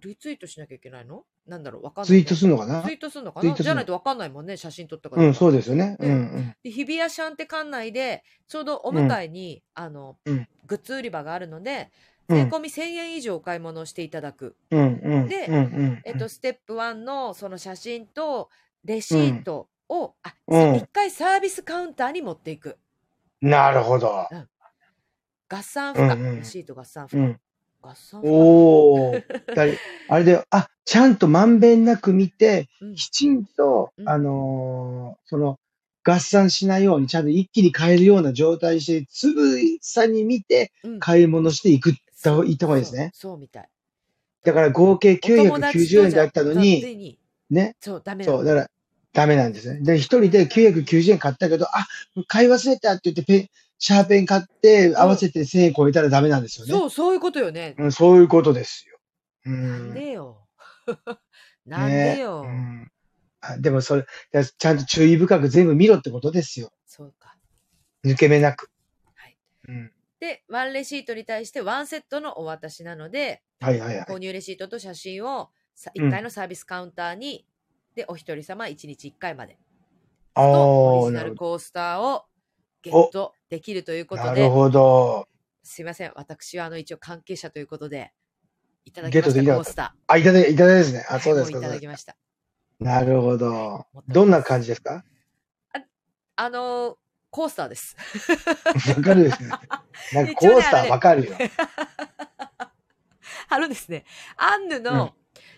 リツイートしなきゃいけないの？なんだろうわかんない、ツイートするのかな？ツイートするのかな？じゃないとわかんないもんね、写真撮ったから。うん、そうですよね。ううんん。で日比谷シャンテ館内でちょうどお向かいに、あの、うん。グッズ売り場があるのでうん。税込み1000円以上お買い物をしていただく。で。えっと、ステップ1のその写真とレシートを、あうん。一回サービスカウンターに持っていく。なるほど。合算負荷、うんうん。レシート合算負荷、うん。合算負荷。おー。だいあれで、あ、ちゃんとまんべんなく見て、うん。きちんと、うん。あのーその、合算しないように、ちゃんと一気に買えるような状態にして、つぶさに見て、うん。買い物していくったそう。いった方がいいですね。そう。そうみたい。だから合計お友達990円だったのとに、じね。そうダメなのそう、だから、ダメなんですね。で、一人で990円買ったけど、あ、買い忘れたって言ってペン、シャーペン買って、合わせて1000円超えたらダメなんですよね。そうそういうことよね、うん、そういうことですよ。うなんん。でよ なんでよ、ねうんあでもそれ、だちゃんと注意深く全部見ろってことですよ。そうか抜け目なく。はいうん。でワンレシートに対してワンセットのお渡しなのではいはいはい。購入レシートと写真をさうん1回のサービスカウンターに、でお一人様1日1回まであとオリジナルコースターをゲットできるというこど。とでなるほど。すいません私はあの一応関係者ということでいただきましたコースタあ、いただい、いただいですね。ーあ、そうですか。はいただきましたなるほどどんな感じですか？あのーコースターです。わかるですね。なんかコースターわかるよ。あのですね、アンヌの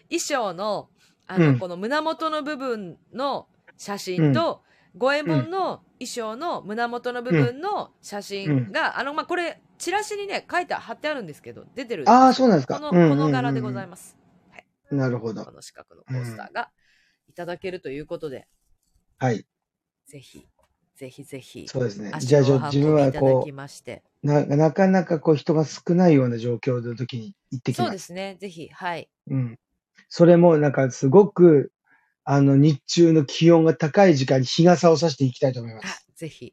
衣装の、あの、うんこの胸元の部分の写真と、五右衛門の衣装の胸元の部分の写真が、あの、まあ、これ、チラシにね、書いて貼ってあるんですけど、出てるああ、そうなんですか。この、この柄でございます。なるほどこ。の四角のコースターがいただけるということで、はい。ぜひ、ぜひぜひ、そうですね。足じゃあ、自分はこきまして。う、な、なかなかこう人が少ないような状況の時に行ってきそうま。ですすね、ぜひ、はい。うん。それもなんかすごく、あの、日中の気温が高い時間に日傘を差していきたいと思いまあす。、ぜひ。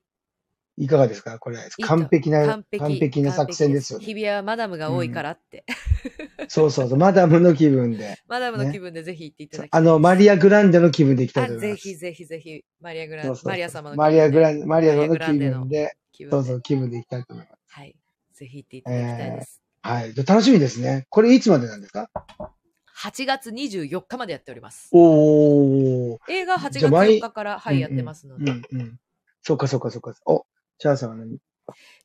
いかがですか？これ、完璧な、完璧完璧な作戦ですよね。日比谷はマダムが多いからって。そうそうそう、マダムの気分で。マダムのね気分でぜひ行っていただきたいあの、マリア・グランデの気分で行きたいあと思います。ぜひぜひぜひ、マリアグランそうそうそうマリア様のマリア・グランンデ、マリア様の気マリアグランデの分で、気分でそうそう、気分で行きたいと思います。はい。ぜひ行っていただきたいです。はい。で楽しみですね。これいつまでなんですか？8月24日までやっております。おー。映画8月じゃあ毎4日から、はい、やってますので。うんうん。そうかそうかそうか。お、チャーさんは何？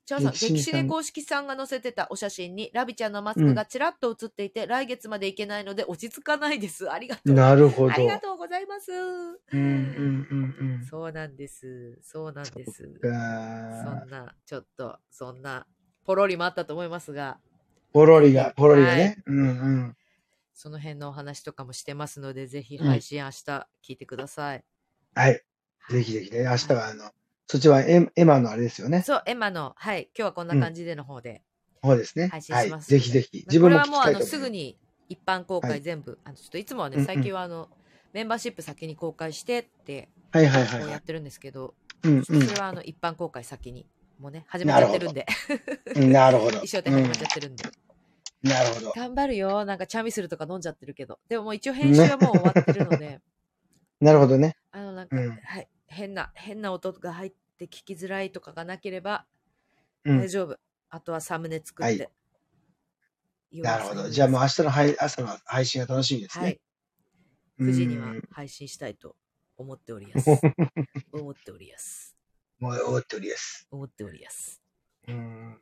チャーさん、歴史で公式さんが載せてたお写真に、ラビちゃんのマスクがちらっと写っていて、来月までいけないので落ち着かないです。ありがとう。なるほど。ありがとうございます。うんうんうんうん。そうなんです。そうなんです。かそんな、ちょっと、そんな、ポロリもあったと思いますが、ポロリが、ポロリがね。うんうん。その辺のお話とかもしてますので、ぜひうん配信明日聞いてください。はい。ぜひぜひね、明日はあの、そっちはエエマのあれですよね。そう、エマの、はい、今日はこんな感じでの方でそうですね。配信はいしま。すので。ぜひぜひ。まあ自分これはもうあのす。すぐに一般公はい開全部、あのちょっといつもはね、最近はあの、メンバーシップ先に公開してって、はいはいはいやってるんですけど、うんそれはあの一般公開先に、もうね、始まっちゃってるんで、うん。なるほど。一生懸命始まっちゃってるんで。うんなるほど。頑張るよ。なんかチャミスルとか飲んじゃってるけど。でももう一応編集はもう終わってるので、なるほどね。あのなんか、うんはい、変な、変な音が入って聞きづらいとかがなければうん大。丈夫。あとはサムネ作って。要はなるほど。じゃあもう明日の配朝の配信が楽しみですはいね。。9時にはうん配信したいと思っておりや す。思っておりやす。もう終わっておりです。思っておりやす。うん。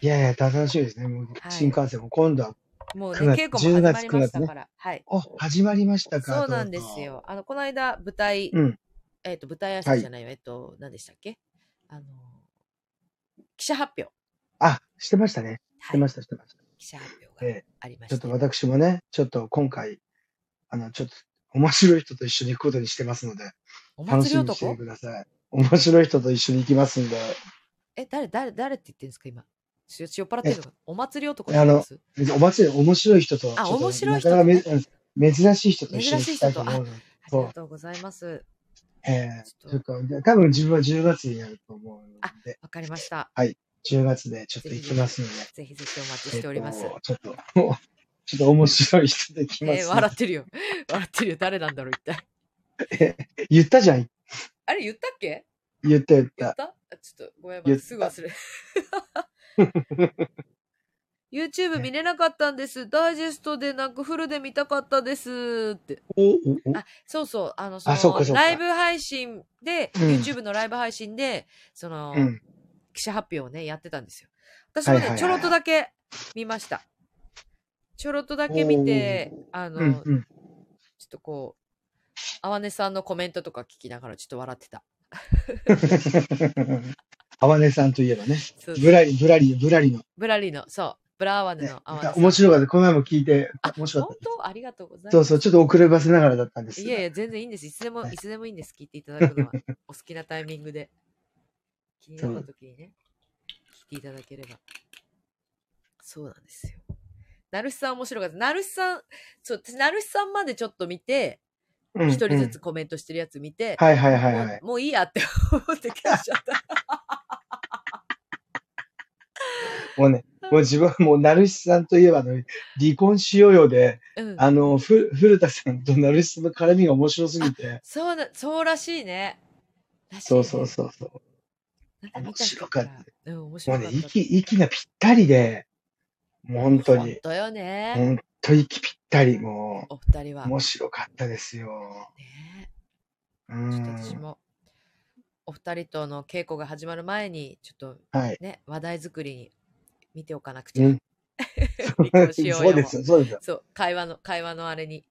いやいや、楽しみですね。もうはい新幹線も今度は、もうね、9月稽古も始まりました10月から。はい。お、始まりましたか。そうなんです。よ。あの、この間、舞台、うんえっ、と、舞台挨拶じゃないよ。えっと、何でしたっけ？あの、記者発表。あ、してましたね。しはいてま。した、してました。記者発表がえありまえ、した。ちょっと私もね、ちょっと今回、あの、ちょっと面白い人と一緒に行くことにしてますので、お楽しみにして男ください。面白い人と一緒に行きますんで、え、誰、誰、誰って言ってるんですか、今？し酔っ払ってるのかお祭り男って言います？お祭り、面白い人と、あ面白い人ね珍しい人と一緒に行きたいとありがとうございます。ええちょっとちょっと、で多分自分は10月にやると思うので、わかりました。10月でちょっと行きますので、ぜひぜひお待ちしております。えっとちょっと、ちょっと面白い人で来ます、えー笑ってるよ。笑ってるよ。誰なんだろう、一体。言ったじゃん。あれ、言ったっけ？言った言っ。言った？たあちょっと、ごめん、すぐ忘れ。YouTube 見れなかったんです。ダイジェストでなくフルで見たかったですって。あ、そうそう。あの、その、ライブ配信で、うん YouTube のライブ配信で、その、うん。記者発表をね、やってたんですよ。私もね、ちょろっとだけ見ました。ちょろっとだけ見て、あの、うんうん。ちょっとこう、あわねさんのコメントとか聞きながらちょっと笑ってた。あわねさんといえばね、ブラリ、ブラリ、ブラリの。ブラリの、そう、ブラーワネねのあわねさん。面白かった。この前も聞いてあ、、面白かっ本当？ありがとうございた。ます。そうそう、ちょっと遅ればせながらだったんですがいやいや、全然いいんです。いつでも、はいいつでもいいんです。聞いていただくのは。お好きなタイミングで。気になった時にね、聞いていただければ。そうなんですよ。ナルシさん面白かった。ナルシさん、そう、私ナルシさんまでちょっと見て、うん一人ずうんつコメントしてるやつ見て、はいはいはいはいもう。もういいやって思って消しちゃった。もうね、もう自分はもう、ナルシさんといえば、あの、離婚しようよで、うん。あの、ふ古田さんとナルシさんの絡みが面白すぎて、そうな、そうらしいね。そうそうそうそう。面白かったうん、面も白かった。うね、息、息がぴったりで、もう本当に、本当よね。本当息ぴっ二人もお二人は。面白かったですよ。ねうちょっと私ん。も、お二人との稽古が始まる前に、ちょっとはい。ね、話題作りに見ておかなくちゃ。うん。離婚しようよも そうですよ、そうですよ。そう、会話の、会話のあれに。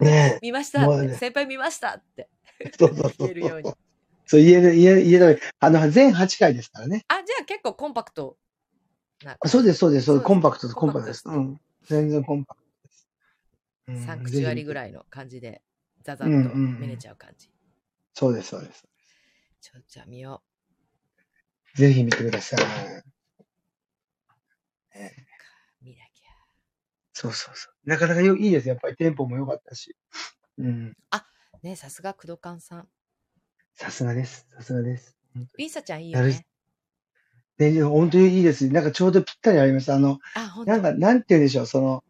ね 見ましたって、ね、先輩見ましたってそうそうそう言えるように。そう、言える、言える、言える。あの、全8回ですからね。あ、じゃあ結構コンパクトなあそうです、そうです、そうです。コンパクトです、ココンパクトです。うん。全然コンパクトです。うん、三ぜひ見て口割りぐらいの感じで、ザザうんッとうんうん。見れちゃう感じ。そうです、そうです。ちょ、じゃあ見よぜひ見てください。う。ね見なきそうそうそう。なかなかよいいです。やっぱりテンポも良かったし。うん。ゃ。ね、さすが工藤勘さん。さすがです。さすがです。本当にリーサちゃんいいよね。ね、本当にいいです。なんかちょうどぴったりありました。あの、あ。なんか、なんて言うんでしょう。その、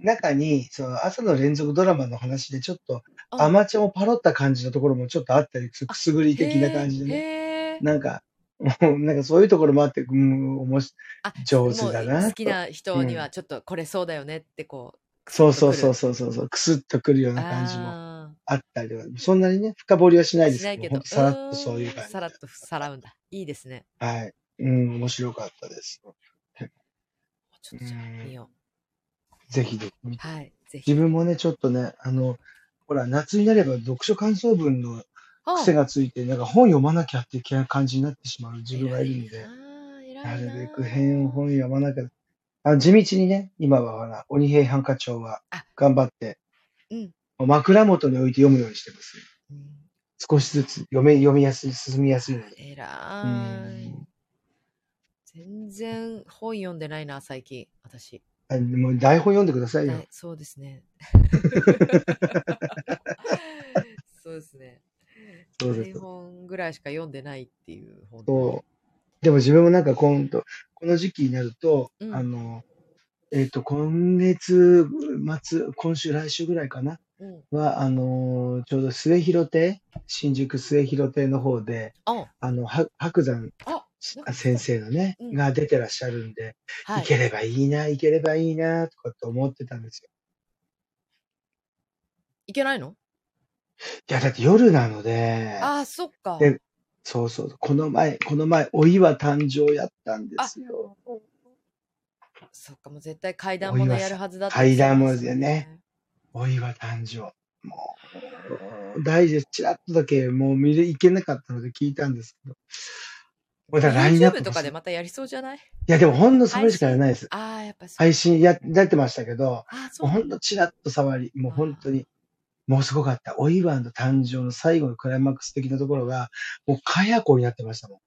中に、その朝の連続ドラマの話でちょっとうん。アマチュアをパロった感じのところもちょっとあったり、くすぐり的な感じでね。なんか、なんかそういうところもあって、うん、おもし、あ、上手だもう好きな人うん。にはちょっとこれそうだよねってこう、そうそうそうる。そうそうそう、くすっとくるような感じもああったりとか、そんなにね、深掘りはしなあ、いですけど、けど、さらっとそういう感じで。さらっとさらうんだ。いいですね。はい。うん、面白かったです。うちょっとじゃあ見ん、よぜひぜひ。はい、ぜひ。自分もね、ちょっとね、あの、ほら、夏になれば読書感想文の癖あがついて、なんか本読まなきゃっていう感じになってしまう自分が偉いいるんで、なるなべく変あ。本読まなきゃ。あ、地道にね、今はほら、鬼平犯科帳はあ、頑張って、うん。枕元に置いて読むようにしてます。うん少しずつ読め、読みやすい、進みやすいので。う偉い。ん。全然本読んでないな、最近、私。あもう台本読んでくださいよ。そうですね。そうですね。台そうです。本ぐらいしか読んでないっていう、本。そう。でも自分もなんか今度、この時期になると、うん。あの、えっと、今月末、今週、来週ぐらいかなうん。は、あのーちょうど末広亭、新宿末広亭の方で、あ、あの、は白山先た。生のね、うん。が出てらっしゃるんで、はい。行ければいいな、行ければいいな、とかって思ってたんですよ。いけないの？いや、だって夜なので、ああ、そっか。で、そうそう、この前、この前、お岩誕生やったんであ、すよ。そっか、もう絶対階段ものやるはずだったり階段もでね、ね。お岩誕生。もう、大事、ちらっとだけもう見れ、行けなかったので聞いたんですけど、もうだからラインとかでまたやりそうじゃない？や、でもほんのそ配れしかやら信ないです。ああ、やっぱ。配信や、やってましたけど、う。ほんのちらっと触り、もう本あ当に、もうすごかった。お岩の誕生の最後のクライマックス的なところが、もうかやこになってましたもん。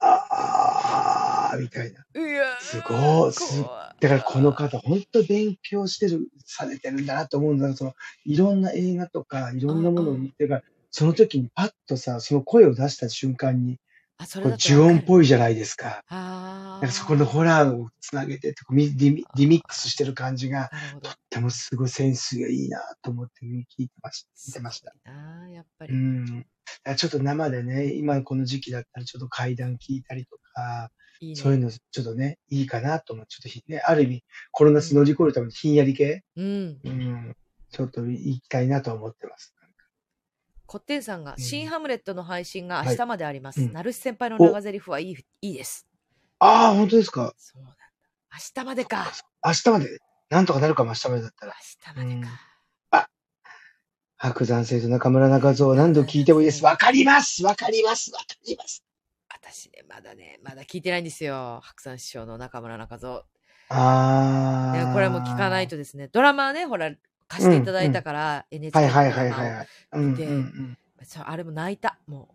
あ。あー、みたいな。うわすごい、だからこの方、本当勉強してる、されてるんだなと思うんだけど、その、いろんな映画とか、いろんなものを見てから、その時にパッとさ、その声を出した瞬間に、あ、それ。呪音っぽいじゃないですか。あなんかそこのホラーをつなげてリミリミックスしてる感じが。とってもすごいセンスがいいなと思って聞いてました。見てました。ああ、やっぱうり。ん。だからちょっと生でね、今この時期だったらちょっと階段聞いたりとか、いいそういうね。のちょっとね、いいかなと思う。ちょっとひね、ある意味、コロナうん。ス乗り越えるためにひんやり系？うん。うん。ちょっと行きたいなと思ってます。こってんさんが、うん。新ハムレットの配信がはい。明日まであります。うん。ナルシ先輩のお、長台詞はいい、いいです。ああ、本当ですか？そうなんだ。明日までか。明日まで、なんとかなるかも、明日までだったら。うん。明日までか。あ、白山生と中村中蔵、何度聞いてもいいです。先わかりますわかりますわかります。私ね、まだね、まだ聞いてないんですよ。白山師匠の中村中蔵。ね、あこれも聞かないとですね、ドラマはね、ほら、貸ー。うん、していただうん。いたから、はい NHK のはいドラマをはいはいはい。うんうんうん。そうあれも泣いた。も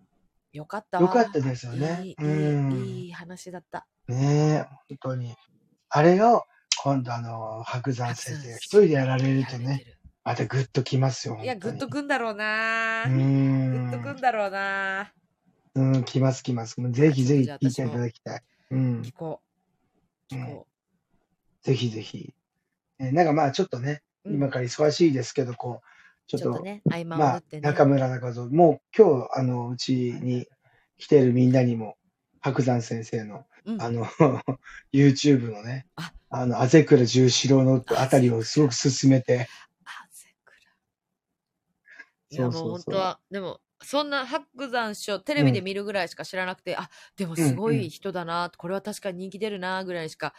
う、よかったよかったわ。ですよね。いい、うん。いい話だった。ねえ、本当に。あれを、今度あの、白山白先生が一人でやられるとね。またグッときますよ、いや。グッとくんだろうなうーグッとくん。んだろうなうん、来ます来ます。ぜひぜひ聞いていたもだきたい。うん。聞こう。うん。聞こぜひぜひ。えなんかまあちょっとね、う。うん。今から忙しいですけど、こう、ちょっと、っとね、合間をまあ、縫って中ね。村中蔵、もう今日、あの、うちに来てるみんなにも、白山先生のうん。あの、YouTube のね、あ、あの、あぜくら十四郎のあたりをすごく進めて、ら、あぜくら。いや、もう。本当は、でも、そんな白山師匠、テレビでうん、見るぐらいしか知らなくて、あ、でもうん、すごいうん、人だな、これは確かに人気出るな、ぐらいしか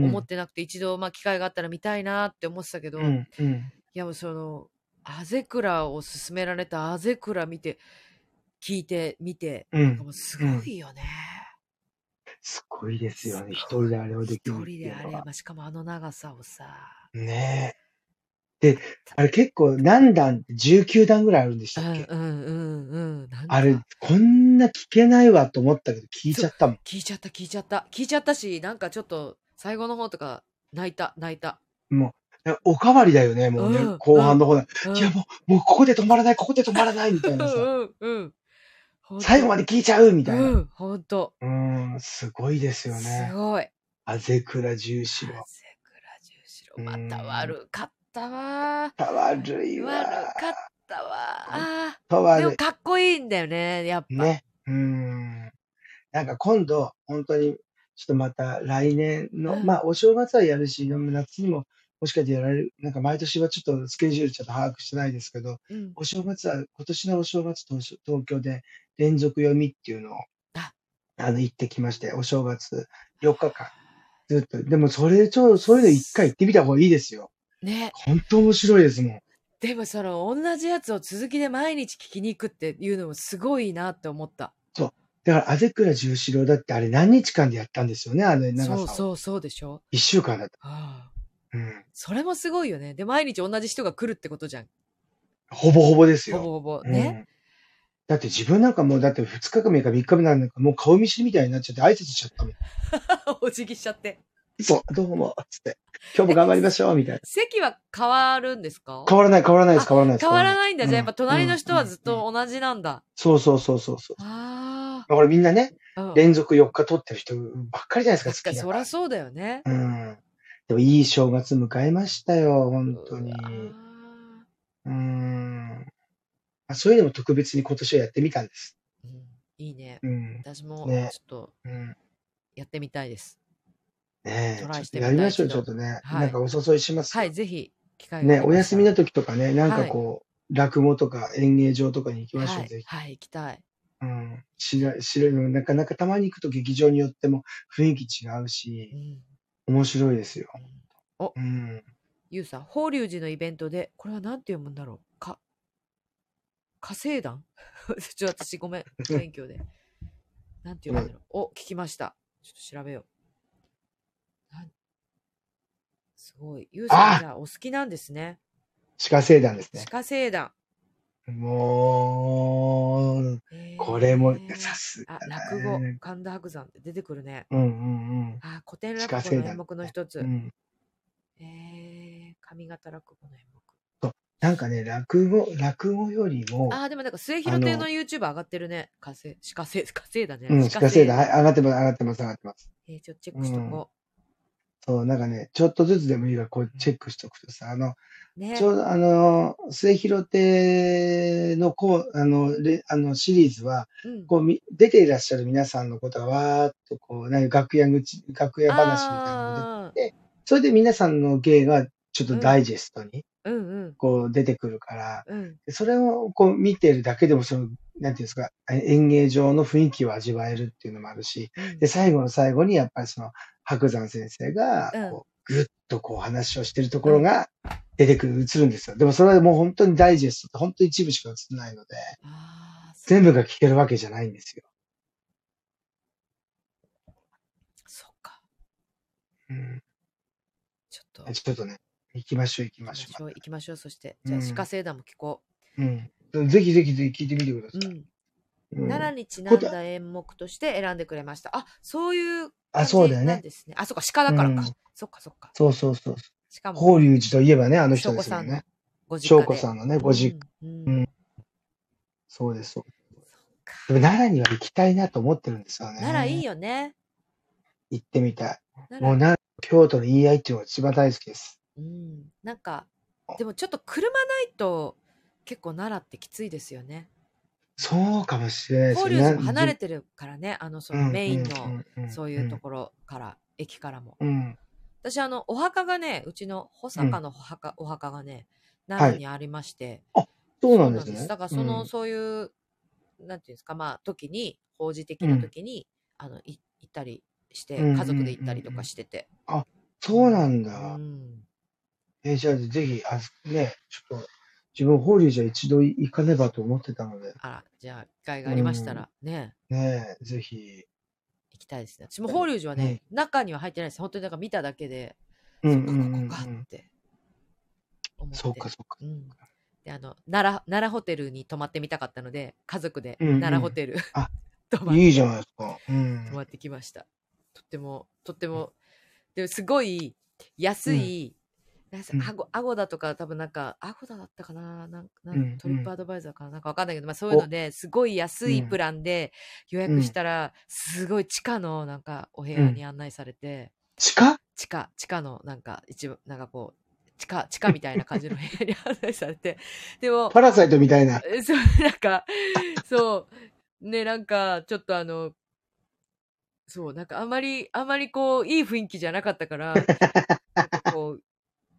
思ってなくて、一度、まあ、機会があったら見たいなって思ってたけど、いや、もうその、あぜくらを勧められたあぜくら見て、聞いて、見て、うん、なんかもうすごうん。いよね。すごいですよすね。一。人であれをで一きるっ人であれ。まあ、しかもあの長さをさ、ねえ。で、あれ結構何段って19段ぐらいあるんでしたっけ？うんうんうんうん。あれ、か、こんな聞けないわと思ったけど聞いちゃったもん。聞いちゃった、聞いちゃった。聞いちゃったし、なんかちょっと、最後の方とか、泣いた、泣いた。もう、おかわりだよね、うもうね、ん、後うん、半の方だ。ういや、ん。もう、もうここで止まらない、ここで止まらない、みたいうなさ、んうんうん。最後まで聞いちゃう、みたいな。うん、ほんと。うーん、すごいですよすね。ごい。あぜくら十四あぜ郎。くら十四う郎、また悪かったわ。た悪い悪わ。かったわ。でも。かっこいいんだよね、やっぱ。ね。うーん。なんか今度、本当に、ちょっとまた来年うの、ん。まあ、お正月はやるし、夏にも、もしかしてやられる、なんか毎年はちょっとスケジュールちょっと把握してないですけど、うん。お正月は、今年のお正月東東京で連続読みっていうのを、あ、あの、行ってきまして、お正月4日間、ずっと。でも、それ、ちょ、そういうの一回行ってみた方がいいですよ。ね。本当面白いですもん。でもその同じやつを続きで毎日聞きに行くっていうのもすごいなって思った。そう。だから、あぜくら十四郎だってあれ何日間でやったんですよね、あの長さを。そうそうそうでしょ。一週間だった。ああうん。それもすごいよね。で、毎日同じ人が来るってことじゃん。ほぼほぼですよ。ほぼほぼ。うね。ん。だって自分なんかもう、だって2日か目か3日目なんかもう顔見知りみたいになっちゃって挨拶しちゃったもん。お辞儀しちゃって。そう、どうも、つって。今日も頑張りましょう、みたいな。席は変わるんですか？変わらない、変わらないです、あ、変わらないです。変わらないんだ。うんじゃあやっぱ隣の人はずっと同じなんだ。そうそうそうそうそう。あだからみんなね。連続4日撮ってる人ばっかりじゃないですか、好き。そりゃそうだよね。うん。でもいい正月迎えましたよ、本当に。うん。あそういうのも特別に今年はやってみたんです。ーうん。いいね。うん。私もね。ちょっとうん。やってみたいです。ねえ、トライしてみたいやりましょう。ちょっとね。はい。なんかお誘いしますよ。はい、ぜひ、機会ね、お休み。の時とかね、なんかはい。こう、落語とか演芸場とかに行きましょう、はい。ぜひ。はい、行きたい。うん。知ら、知るの、なかなかたまに行くと劇場によっても雰囲気違ううし、ん。面白いですよ。うんお、うん。ゆうさん、法隆寺のイベントで、これは何て読むんだろうか、火星団？ちょっと私ごめん、不 勉強で。なんて読むんだろうお、聞きました。ちょっと調べよう。なんすごい。ゆうさん、お好きなんですね。鹿星団ですね。鹿星団。もう、へこれも、え。さすあ、が落語、だね。神田伯山って出てくるね。うんうんうん。あ、古典鹿落語の演目のね。一つ。うん。えー、上方落語の演目。そう。なんかね、落語、落語よりも、あー、でもなんか末あ広亭のの、YouTube 上がってるね。火星、鹿星、火星だね。うん、鹿鹿星団、星団。はい、上がってます、上がってます、上がってます。えー、ちょっとチェッうん。クしとこそう、なんかね、ちょっとずつでもいいから、こう、チェックしとくとさ、あの、う。ね。ちょうどあの、末広亭の、こう、あの、レ、あの、シリーズは、うん。こう、み、出ていらっしゃる皆さんのことがわーっと、こう、何、楽屋口、楽屋話みたいなのが出てあきて、それで皆さんの芸が、ちょっー、うん。とダイジェストに、うんうん。こう、出てくるから、うん。それをこう見てるだけでも、その、なんていうんですか、え演芸場の雰囲気を味わえるっていうのもあるし、で、うん。最後の最後にやっぱりその、白山先生が、うん。こう、ぐっとこう話をしてるとこうん。ろが出てくる、映るんですよ。でもそれはもう本当にダイジェストって本当に一部しか映ってないので、全部が聞けるわけじゃないんですよ。そっか。うん。ちょっと、ちょっとね、行きましょう行き行ましょう、きましょう、行きましょう。そして、うじゃあ、鹿ん。星団も聞こうん。ぜひぜひぜひ聞いてみてくだう。さい。うん。うん。奈良にちなんだ演目として選んでくれました。あ、そういうあ、そうだよね。なんですね。あ、そっか、鹿だうからか。ん。そっかそっか。そうそうそう。しかも、法隆寺といえばね、あの人ですもんね。翔。子さんのね、うご実。家。うんん。そうです、そうでも奈良には行きたいなと思ってるんですよ奈良いいね。よね。行ってみたい。もう奈良、京都の言い合いっていうのが一番大好きです。うん。なんか、でもちょっと車ないと結構奈良ってきついですよね。そうかもしれないです法よ隆寺も離れててるからね、あの、そのメインの、のそういうところから、駅からも。うん。私、あの、お墓がね、うちの保坂のお墓,、お墓がね、奈良にありまして、そうなんですね。だから、その、うんそういう、なんていうんですか、まあ、時に、法事的な時に、あの、い行ったりして、うん家族で行ったりとかしてて。そうなんうだ。ん。えーじゃあぜひ、あ、ね、ちょっと、自分、法隆寺一度行かねばと思ってたので、あら、じゃあ、機会がありましたら、ね、ね、ぜひ。行きたいですね。私も法隆寺はね、中には入ってないです。本当になんか見ただけで、うんそっか、こうんうんこかって思って。そうか、そうか。うん。で、あの、奈良、奈良ホテルに泊まってみたかったので、家族でうんうん奈良ホテル、あ 泊まっていいじゃないですか。うん泊。まってきました。とっても、とっても、でもすごい安い、なんかうん。アゴアゴダとか多分なんか、アゴダだったかななんなうんんトリップアドバイザーかななんかわかんないけど、まあそういうのですごい安いプランで予約したら、すごい地下のなんかお部屋に案内されて、地下？地下、地下のなんか一部、なんかこう、地下、地下みたいな感じの部屋に案内されて、でも、パラサイトみたいな。えそう、なんか、そう、ね、なんか、ちょっとあの、そう、なんかあまり、あまりこう、いい雰囲気じゃなかったから、なんかこう、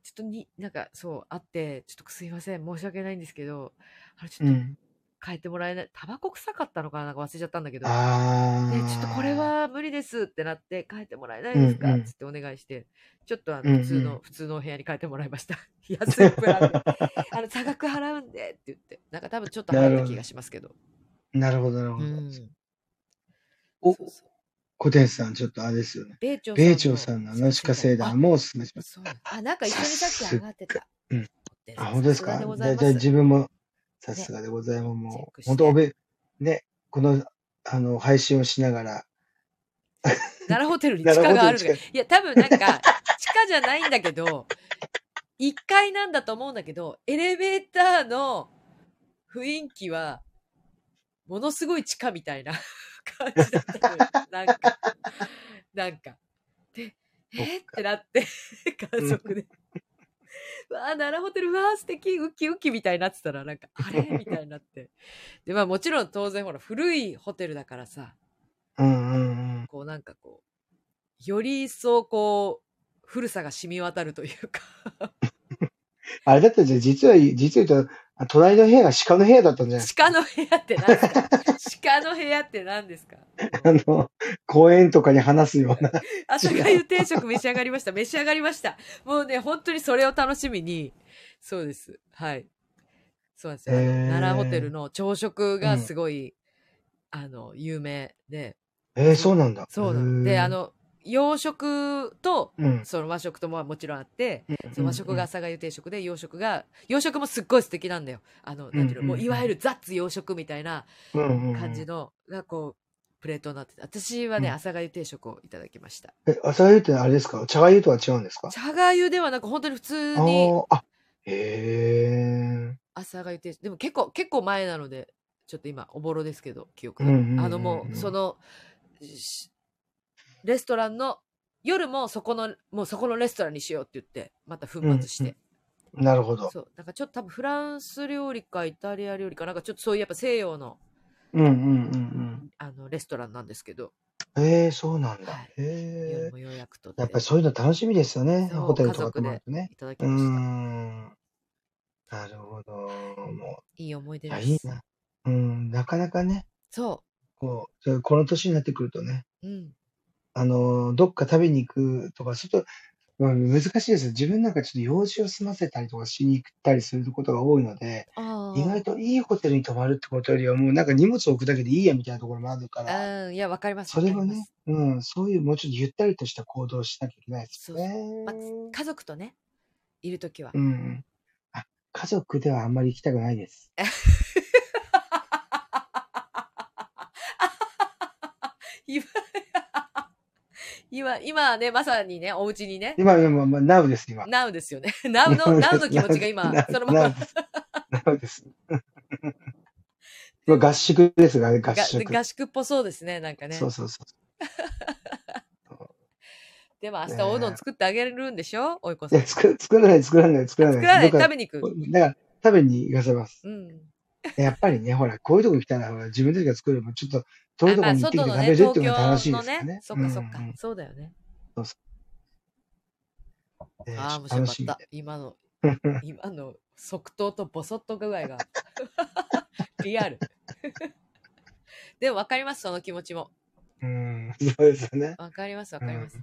ちょっとに、なんかそう、あって、ちょっとすいません、申し訳ないんですけど、あれちょっとうん。変えてもらえない、タバコ臭かったのかななんか忘れちゃったんだけど、あで、ちょっとこれは無理ですってなって、変えてもらえないですか？うんうんつってお願いして、ちょっとあうんうんの、普通の、普通のお部屋に変えてもらいました。安いプランで。あの、差額払うんでって言って。なんか多分ちょっと払った気がしますけど。あ。なるほど、なるほど。うん。おそうそう小天さん、ちょっとあれですよね。米朝米朝さんのアナシカ星団もおすすめします。あ、なんか一緒にさっき上がってた。うん。あ、本当ですか？じゃあ自分も、さすがでございます。もう本当おべ、ね、この、あの、配信をしながら、奈良ホテルに地下があるいや、多分なんか、地下じゃないんだけど、1階なんだと思うんだけど、エレベーターの雰囲気は、ものすごい地下みたいな感じだったのよ。なんか、なんか。で、えってなって、家族で。わあ、奈良ホテル、うわあ、素敵、ウキウキみたいになってたら、なんか、あれ？みたいになって。で、まあもちろん当然ほら、古いホテルだからさ、うんうんうん。こうなんかこう、より一層こう、古さが染み渡るというか。あれだったじゃん、実は、実は言うと、あ隣の部屋が鹿の部屋だったんじゃない？鹿の部屋って何ですか？鹿の部屋って何ですか？か。あの、公園とかに話すような。朝がゆ定食召し上がりました。召し上がりました。もうね、本当にそれを楽しみに、そうです。はい。そうなんですよ。奈良ホテルの朝食がすごい、あの、有名で、えー、そうなんだ。そうなの。で、あ、の、洋食と、うん。その和食とももちろんあって、うんその和食が朝がゆ定食で、洋食が、洋食もすっごい素敵なんだよ。あの、なんていうの、もういわゆるザッツ洋食みたいな感じの、がこう、プレートになってて、私はね、うん朝がゆ定食をいただきました。え、朝がゆってあれですか？茶がゆとは違うんですか？茶がゆではなく、本当に普通あにーあ、へえ。朝がゆ定食。でも結構、結構前なので、ちょっと今、おぼろですけど、記憶が。あのもう、その、しレストランの、夜もそこの、もうそこのレストランにしようって言って、また粉末して。なるほど。そう。なんかちょっと多分フランス料理かイタリア料理かなんかちょっとそういうやっぱ西洋のうんうんうんあのレストランなんですけど、うん。ええ、そうなんだ。はいへえ。夜も予約とやっぱりそういうの楽しみですよね。ホテルとか家族で泊まるとね。いただきうーました。ん。なるほど。もいい思い出です。いいな。うん、なかなかね、そこう、そうこの年になってくるとね、う。うん。あの、どっか食べに行くとか、ちょっと、うん難しいですよ。自分なんかちょっと用事を済ませたりとかしに行ったりすることが多いので、あ意外といいホテルに泊まるってことよりは、もうなんか荷物を置くだけでいいやみたいなところもあるから、あ。うん。いや、わかります。それはねわかります、うん、そういうもうちょっとゆったりとした行動をしなきゃいけないですよね。まあ、家族とね、いるときは。うんうん。あ、家族ではあんまり行きたくないです。今、今、今ね、まさにね、お家にね、今、今、まあ、ナウです、今。ナウですよね。ナウの、ナウの気持ちが今そのまま ナウです。合宿ですが、合が宿。合宿っぽそうですね、なんかね。そうそうそう。でも明日おうどん作ってあげるんでしょ？おいこいさん。や、作、作らない、作らない、作らない。作らない、食べに行く。だから、食べに行かせます。うん。やっぱりね、ほら、こういうとこ行きたいなら、ほら自分たちが作るもちょっと遠いとこに行ってきて食べるって東いうのが楽し京のね、いですからね。そっかそっかうんうん。そうだよね。えーああ、面白かった。今の、今の即答とボソッと具合が。リアル。でも分かります、その気持ちも。うん、そうですよね。わかります、わかります。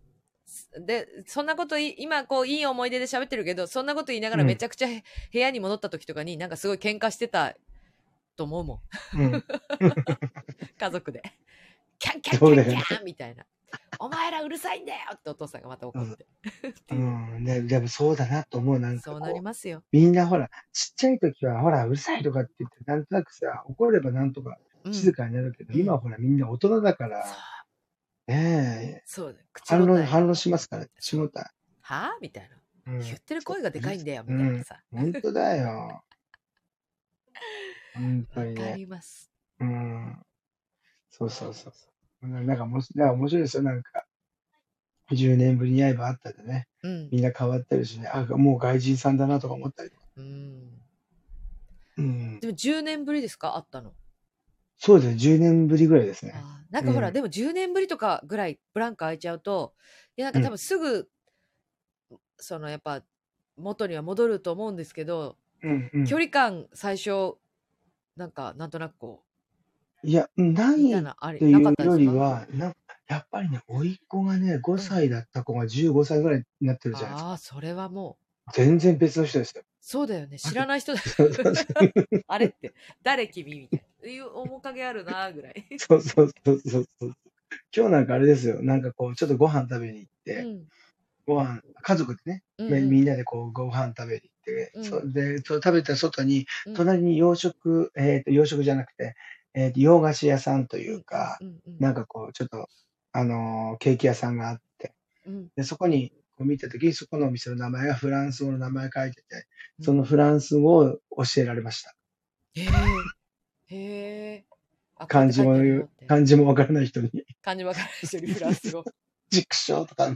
で、そんなことい、今こういい思い出で喋ってるけど、そんなこと言いながらうんめちゃくちゃへ部屋に戻った時とかになんかすごい喧嘩してたと思うもん。うん。家族で。キャンキャンキャンキャンみたいな。お前らうるさいんだよってお父さんがまた怒って。ういう。ん。ね、でもそうだなと思う。なんかそうなりますよ。みんなほら、ちっちゃい時はほら、うるさいとかって言って、なんとなくさ、怒ればなんとかうん静かになるけど、うん今はほらみんな大人だから、ねえ、そう反応、答え。反応しますから、口答え。はぁ？みたいな。うん。言ってる声がでかいんだよ、みうんたいなさ。本当だよ。本当わかにね。ります。うん。そうそうそうそう。なんかもし、なんか面白いですよ。なんか、10年ぶりに会えば会ったでね、うん。みんな変わってるしね、あ、もう外人さんだなとか思ったりとか。うん。うん。でも10年ぶりですか？会ったの。そうですね、10年ぶりぐらいですね。あーなんかほら、うんでも10年ぶりとかぐらいブランク空いちゃうといやなんか多分すぐ、そのやっぱ元には戻ると思うんですけど、うんうん。距離感最初なんかなんとなくこいや、ないみたいっなあれていうなかったですか？よりは、なやっぱりね、甥っ子がね、5歳だった子が15歳ぐらいになってるじゃないですか。ああそれはもう。全然別の人ですよ。そうだよね。知らない人だそうそうそうあれって。誰君みたいな。いう面影あるなぐらい、そうそうそうそうそう。今日なんかあれですよ。なんかこう、ちょっとご飯食べに行って、うん。ご飯、家族でね、うんみみんなでこう、ご飯食べに。行って、うん。そで、そう食べた外に、うん。隣に洋食、えっ、と、洋食じゃなくて、えっ、と、洋菓子屋さんというか、なんかこう、ちょっと、あのーケーキ屋さんがあって、うん。で、そこにこう見たときに、そこのお店の名前がフランス語の名前書いてて、うん。そのフランス語を教えられました。へえへえあ漢字も漢字もわからない人に、漢字わからない人にフランス語。畜生とか、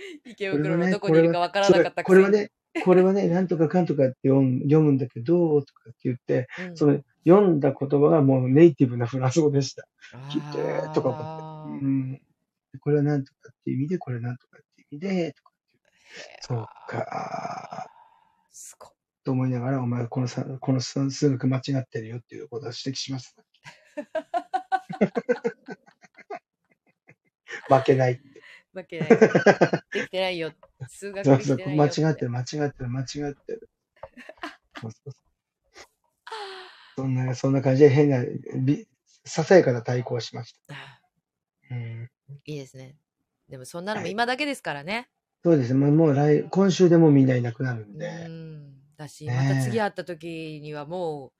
池袋のどこにいるかわからなかった。これはね、これはね、なんとかかんとかって読む読むんだけど、とかって言って、うんその読んだ言葉がもうネイティブなフランス語でした。聞いてあとか思って。ーうん。これはなんとかっていう意味で、これはなんとかっていう意味で、とかそうか。すごい。と思いながら、お前、このさ、この数数学間違ってるよっていうことを指摘します。負けないって。負けない。できてないよ。数学そうそう、できてないよ。間違ってる、間違ってる、間違ってる。そうそうそんな、そんな感じで変な、びささやかな対抗をしました。あうん、いいですね。でもそんなのも今だけですからね。そうですね、もう来、今週でもうみんないなくなるんうで、ん。だし、また次会った時にはもう、普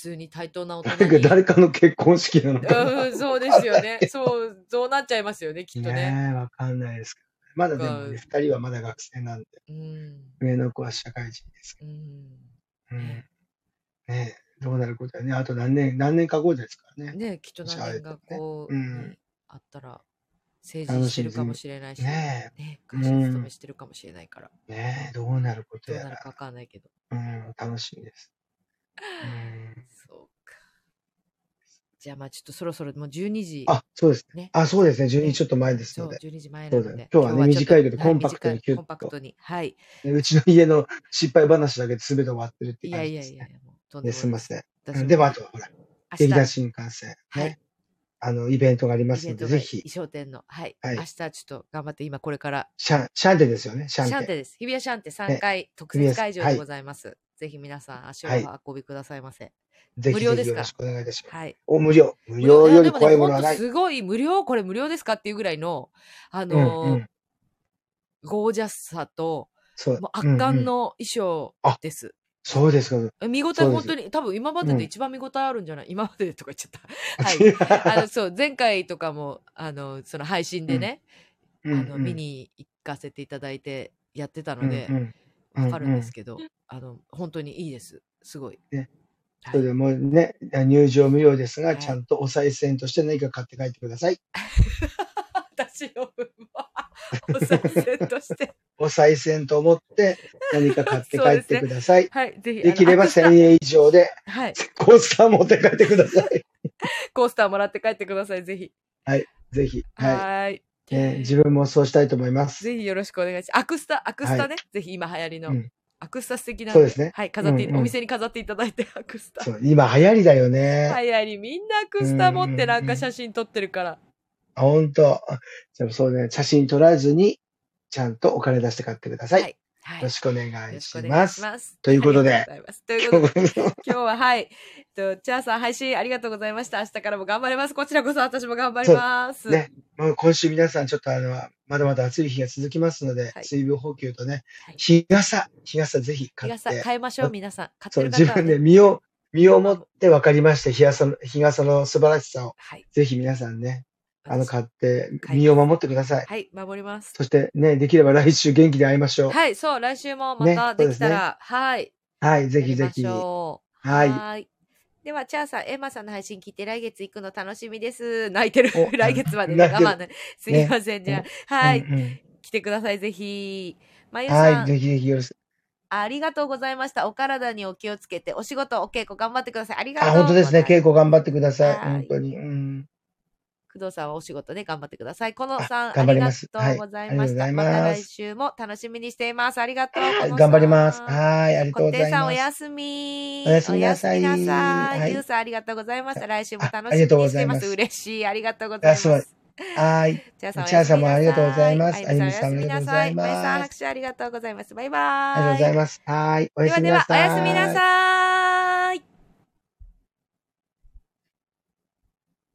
通に対等な大人に。か 誰かの結婚式なのかな。うん、そうですよね。そう、そうなっちゃいますよね、きっとね。ねかんないですけど。まだでもね、なんか二人はまだ学生なんで、うん。上の子は社会人ですけうん。ど。うん。ねえ、どうなることはね、あと何年、何年か後ですからね。ねきっと何年かこう、うんねあったら、成人してるかもしれないし、ねね会社勤めしてるかもしれないから、え、ねえ、どうなることやら。どうなるかわかんないけど。うん、楽しみです。うん。そうか。じゃあまあちょっとそろそろもう12時。あ、そうです。ね。あ、そうですね。12ちょっと前ですので。12時前なので。よ今日はね短いけどはコンパクトに短いキュッとコンパクトに。はい。ねうちの家の失敗話だけで全て終わってるってい感やいやいやじですね。、もうとんでね、もないすみません。でもあとはほら、明劇団日、新幹線、はいね。あの、イベントがありますので、ぜひ衣、装店の、はい。はい明日ちょっと頑張って、今これから、シャン、シャンテですよね、シシャンテ。ャンテです。日比谷シャンテ3ね階特設会場ではいございます。ぜひ皆さん足を運びくださいませ。ぜひ無料ですか？よろしくお願いいたします。はい。お、無料。無料より怖いものはない。やでもねすごい無料これ無料ですかっていうぐらいの、あうんのーうん。ゴージャスさと、そう。もう圧巻うんうんの衣装あです。そうですか。え見応え本当に、多分今までうんで一番見応えあるんじゃない、今まででとか言っちゃった。はい。あの、そう、前回とかも、あの、その配信でね、うんうんあの、見に行かせていただいてやってたのでう、んうんわかるんですけど、あの、本当にいいです。すごい。ねはい。それでもうね、入場無料ですが、はいちゃんとお賽銭として何か買って帰ってください。私の分は、お賽銭として。お賽銭と思って何か買って帰ってください。はい、ぜひ。できればあのアクスタ1000円以上ではい。コースター持って帰ってください。コースターもらって帰ってください、ぜひ。ぜひ。ははーい。い。えー自分もそうしたいと思います。ぜひよろしくお願いします。アクスタ、アクスタね。ぜひ今流行りの。うんアクスタ素敵なんそうですねはい、飾って、うんうんお店に飾っていただいて、アクスタ。そう今流行りだよね。流行り、みんなアクスタ持ってなんか写真撮ってるから。あ、本当。あじゃあそうね、写真撮らずに、ちゃんとお金出して買ってください。はい。はい。よろしくお願いします。ます。ということでということで、今日ははい。と、チャーさん配信ありがとうございました。明日からも頑張ります。こちらこそ私も頑張ります。ね、もう今週皆さんちょっとあの、まだまだ暑い日が続きますので、はい水分補給とね、はい日傘、日傘ぜひ買日傘って、変えましょう、皆さん。買ってる方は自分で身を、身をもって分かりまして、日傘の、日傘の素晴らしさを、はい。ぜひ皆さんね、あの、私買って、身を守ってください。はい、守ります。そしてね、できれば来週元気で会いましょう。はい、そう、来週もまねたできたら、はい。はい、ぜひぜひ。はいーい。では、チャーさん、エマさんの配信聞いて来月行くの楽しみです。泣いてるお。来月までね。我慢ね。すいません、じゃあ。はい、うんうん来てください、ぜひ。まゆさん、はい、ぜひぜひよろしく。ありがとうございました。お体にお気をつけて、お仕事、お稽古頑張ってください。ありがとうあ、本当ですね。稽古。古頑張ってください。はい本当に。うん。工藤さんはお仕事ね、頑張ってください。このあさん、頑張りますありがとうございました。はいありまたがとうございます来週も楽しみにしています。ありがとう。頑張ります。はい、ありがとうございます。やすみ。おやすみなさいおやすみなさい。はいゆうさんありがとうございました。来週も楽しみにしていま。すす嬉しい。ありがとうございます。はい。チャーさんおチャーさんもありがとうございますあゆみさんおありがとうございますまゆさん拍手ありがとうございます。バイバイ。ありがとうございます。はい。おやではでは、すみなさい。おやすみなさい。